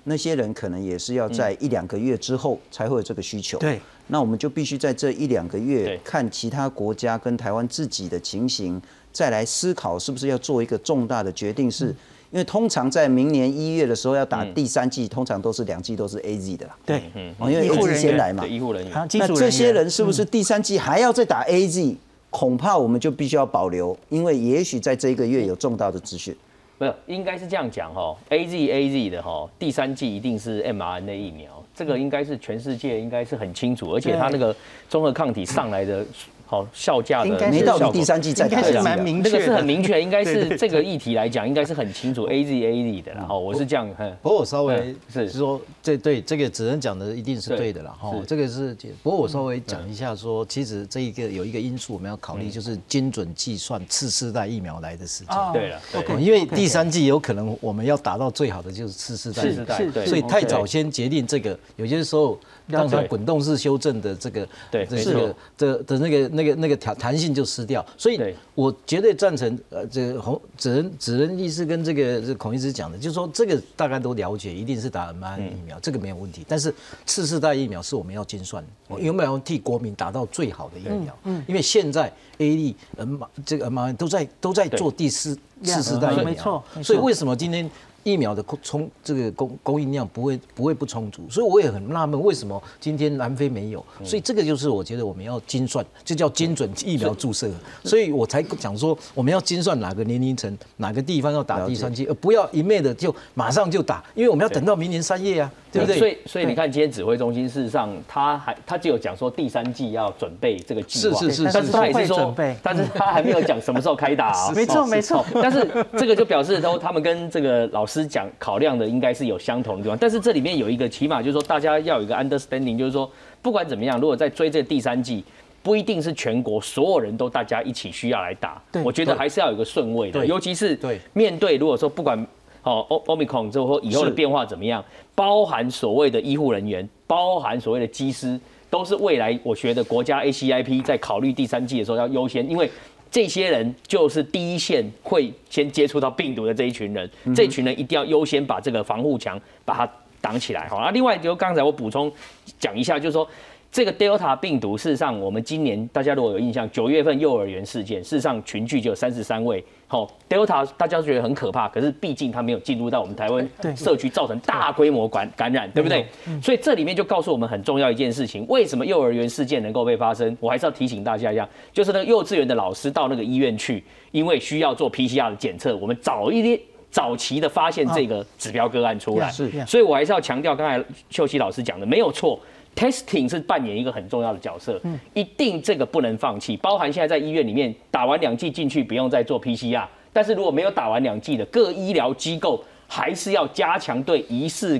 那些人可能也是要在一两个月之后才会有这个需求。对。那我们就必须在这一两个月看其他国家跟台湾自己的情形，再来思考是不是要做一个重大的决定。是因为通常在明年一月的时候要打第三季，通常都是两季都是 A Z 的啦。对，因为 A Z 先来嘛。医护人员。那这些人是不是第三季还要再打 A Z？恐怕我们就必须要保留，因为也许在这一个月有重大的资讯。没有，应该是这样讲哈，A Z A Z 的哈，第三季一定是 mRNA 疫苗，这个应该是全世界应该是很清楚，而且它那个综合抗体上来的。好效价的没到第三季再开是蛮明确，那个是很明确，应该是这个议题来讲，应该是很清楚 A Z A Z 的。然后我是这样，不过我稍微是。说，这对这个只能讲的一定是对的了哈。这个是，不过我稍微讲一下说，其实这一个有一个因素我们要考虑，就是精准计算次世代疫苗来的时间。对了，OK，因为第三季有可能我们要达到最好的就是次世代，次世代，所以太早先决定这个，有些时候。让它滚动式修正的这个，对，这个的的那个那个那个弹弹性就失掉，所以我绝对赞成呃，这个洪子仁子仁医师跟这个这孔医师讲的，就是说这个大概都了解，一定是打 mRNA 疫苗，这个没有问题。但是次世代疫苗是我们要精算，有没有替国民打到最好的疫苗？嗯，因为现在 A D 嗯这个 mRNA 都在都在做第四次世代疫苗，没错，所以为什么今天？疫苗的充这个供供应量不会不会不充足，所以我也很纳闷为什么今天南非没有，所以这个就是我觉得我们要精算，这叫精准疫苗注射，所以我才讲说我们要精算哪个年龄层哪个地方要打第三剂，而不要一昧的就马上就打，因为我们要等到明年三月啊，对。不对？所以所以你看今天指挥中心事实上他还他只有讲说第三季要准备这个计划，是是是，但是他也是说，但是他还没有讲什么时候开打啊，没 错没错，但是这个就表示都他们跟这个老师。是讲考量的应该是有相同的地方，但是这里面有一个起码就是说大家要有一个 understanding，就是说不管怎么样，如果在追这第三季，不一定是全国所有人都大家一起需要来打，我觉得还是要有一个顺位的，尤其是面对如果说不管哦欧欧米康之后以后的变化怎么样，包含所谓的医护人员，包含所谓的机师，都是未来我觉得国家 ACIP 在考虑第三季的时候要优先，因为。这些人就是第一线会先接触到病毒的这一群人，这群人一定要优先把这个防护墙把它挡起来。好，那另外就刚才我补充讲一下，就是说。这个 Delta 病毒，事实上，我们今年大家如果有印象，九月份幼儿园事件，事实上群聚就有三十三位。好，Delta 大家觉得很可怕，可是毕竟它没有进入到我们台湾社区，造成大规模感感染，对不对？所以这里面就告诉我们很重要一件事情：为什么幼儿园事件能够被发生？我还是要提醒大家一下，就是那个幼稚园的老师到那个医院去，因为需要做 PCR 的检测，我们早一点早期的发现这个指标个案出来。是，所以我还是要强调刚才秀熙老师讲的没有错。Testing 是扮演一个很重要的角色，嗯，一定这个不能放弃。包含现在在医院里面打完两剂进去，不用再做 PCR，但是如果没有打完两剂的各医疗机构，还是要加强对疑似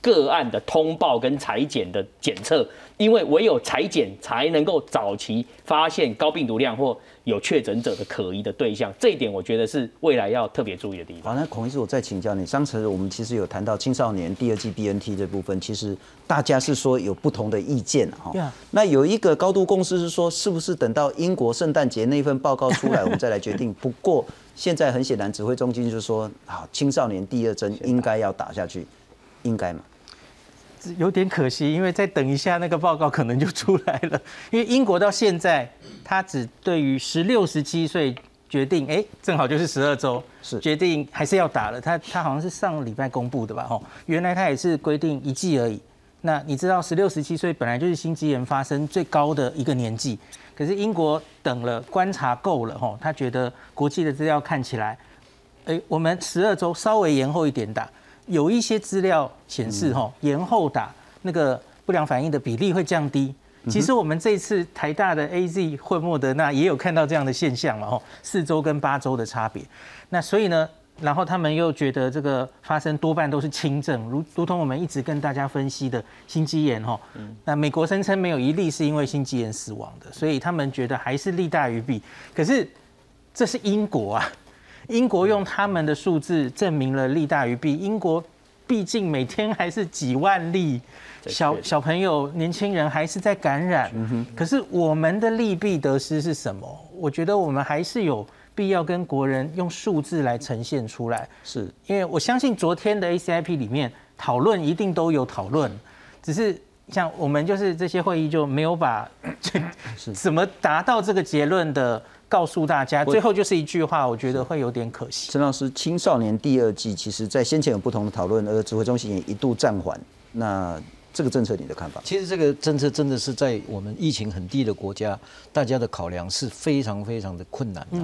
个案的通报跟裁剪的检测，因为唯有裁剪才能够早期发现高病毒量或。有确诊者的可疑的对象，这一点我觉得是未来要特别注意的地方。好，那孔医师，我再请教你，上次我们其实有谈到青少年第二季 BNT 这部分，其实大家是说有不同的意见哈。那有一个高度共识是说，是不是等到英国圣诞节那份报告出来，我们再来决定？不过现在很显然，指挥中心就说，好，青少年第二针应该要打下去，应该吗？有点可惜，因为再等一下那个报告可能就出来了。因为英国到现在，他只对于十六、十七岁决定，哎，正好就是十二周，是决定还是要打了。他他好像是上礼拜公布的吧？哦，原来他也是规定一季而已。那你知道，十六、十七岁本来就是心肌炎发生最高的一个年纪，可是英国等了观察够了，吼，他觉得国际的资料看起来，哎，我们十二周稍微延后一点打。有一些资料显示，哈，延后打那个不良反应的比例会降低。其实我们这次台大的 A Z 混莫德纳也有看到这样的现象嘛，吼，四周跟八周的差别。那所以呢，然后他们又觉得这个发生多半都是轻症，如如同我们一直跟大家分析的心肌炎，哈，那美国声称没有一例是因为心肌炎死亡的，所以他们觉得还是利大于弊。可是这是英国啊。英国用他们的数字证明了利大于弊。英国毕竟每天还是几万例小小朋友、年轻人还是在感染。可是我们的利弊得失是什么？我觉得我们还是有必要跟国人用数字来呈现出来。是因为我相信昨天的 ACIP 里面讨论一定都有讨论，只是像我们就是这些会议就没有把 怎么达到这个结论的。告诉大家，最后就是一句话，我觉得会有点可惜。陈老师，青少年第二季其实在先前有不同的讨论，而指挥中心也一度暂缓。那这个政策你的看法？其实这个政策真的是在我们疫情很低的国家，大家的考量是非常非常的困难的。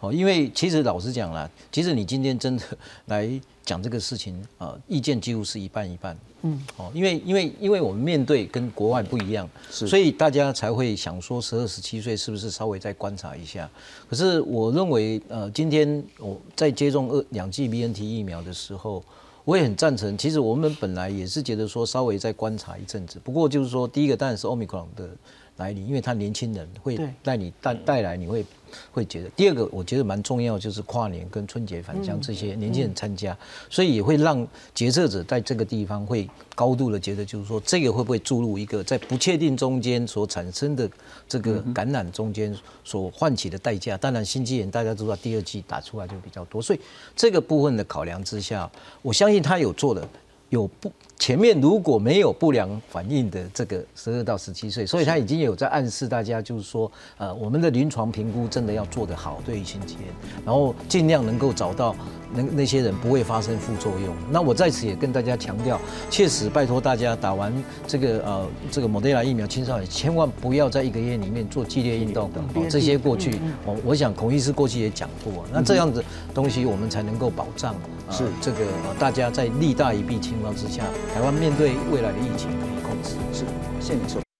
哦，因为其实老实讲啦，其实你今天真的来讲这个事情啊，意见几乎是一半一半。嗯，哦，因为因为因为我们面对跟国外不一样，所以大家才会想说十二十七岁是不是稍微再观察一下。可是我认为，呃，今天我在接种二两剂 BNT 疫苗的时候，我也很赞成。其实我们本来也是觉得说稍微再观察一阵子，不过就是说，第一个当然是 Omicron 的来临，因为他年轻人会带你带带来你会。会觉得第二个，我觉得蛮重要，就是跨年跟春节返乡这些年轻人参加，所以也会让决策者在这个地方会高度的觉得，就是说这个会不会注入一个在不确定中间所产生的这个感染中间所唤起的代价。当然，心肌炎大家都知道，第二季打出来就比较多，所以这个部分的考量之下，我相信他有做的。有不前面如果没有不良反应的这个十二到十七岁，所以他已经有在暗示大家，就是说，呃，我们的临床评估真的要做得好，对于心肌炎，然后尽量能够找到那那些人不会发生副作用。那我在此也跟大家强调，确实拜托大家打完这个呃这个莫德拉疫苗，青少年千万不要在一个月里面做剧烈运动，这些过去我我想孔医师过去也讲过，那这样子东西我们才能够保障是这个大家在利大于弊情况之下。台湾面对未来的疫情可以控制，是，谢谢你收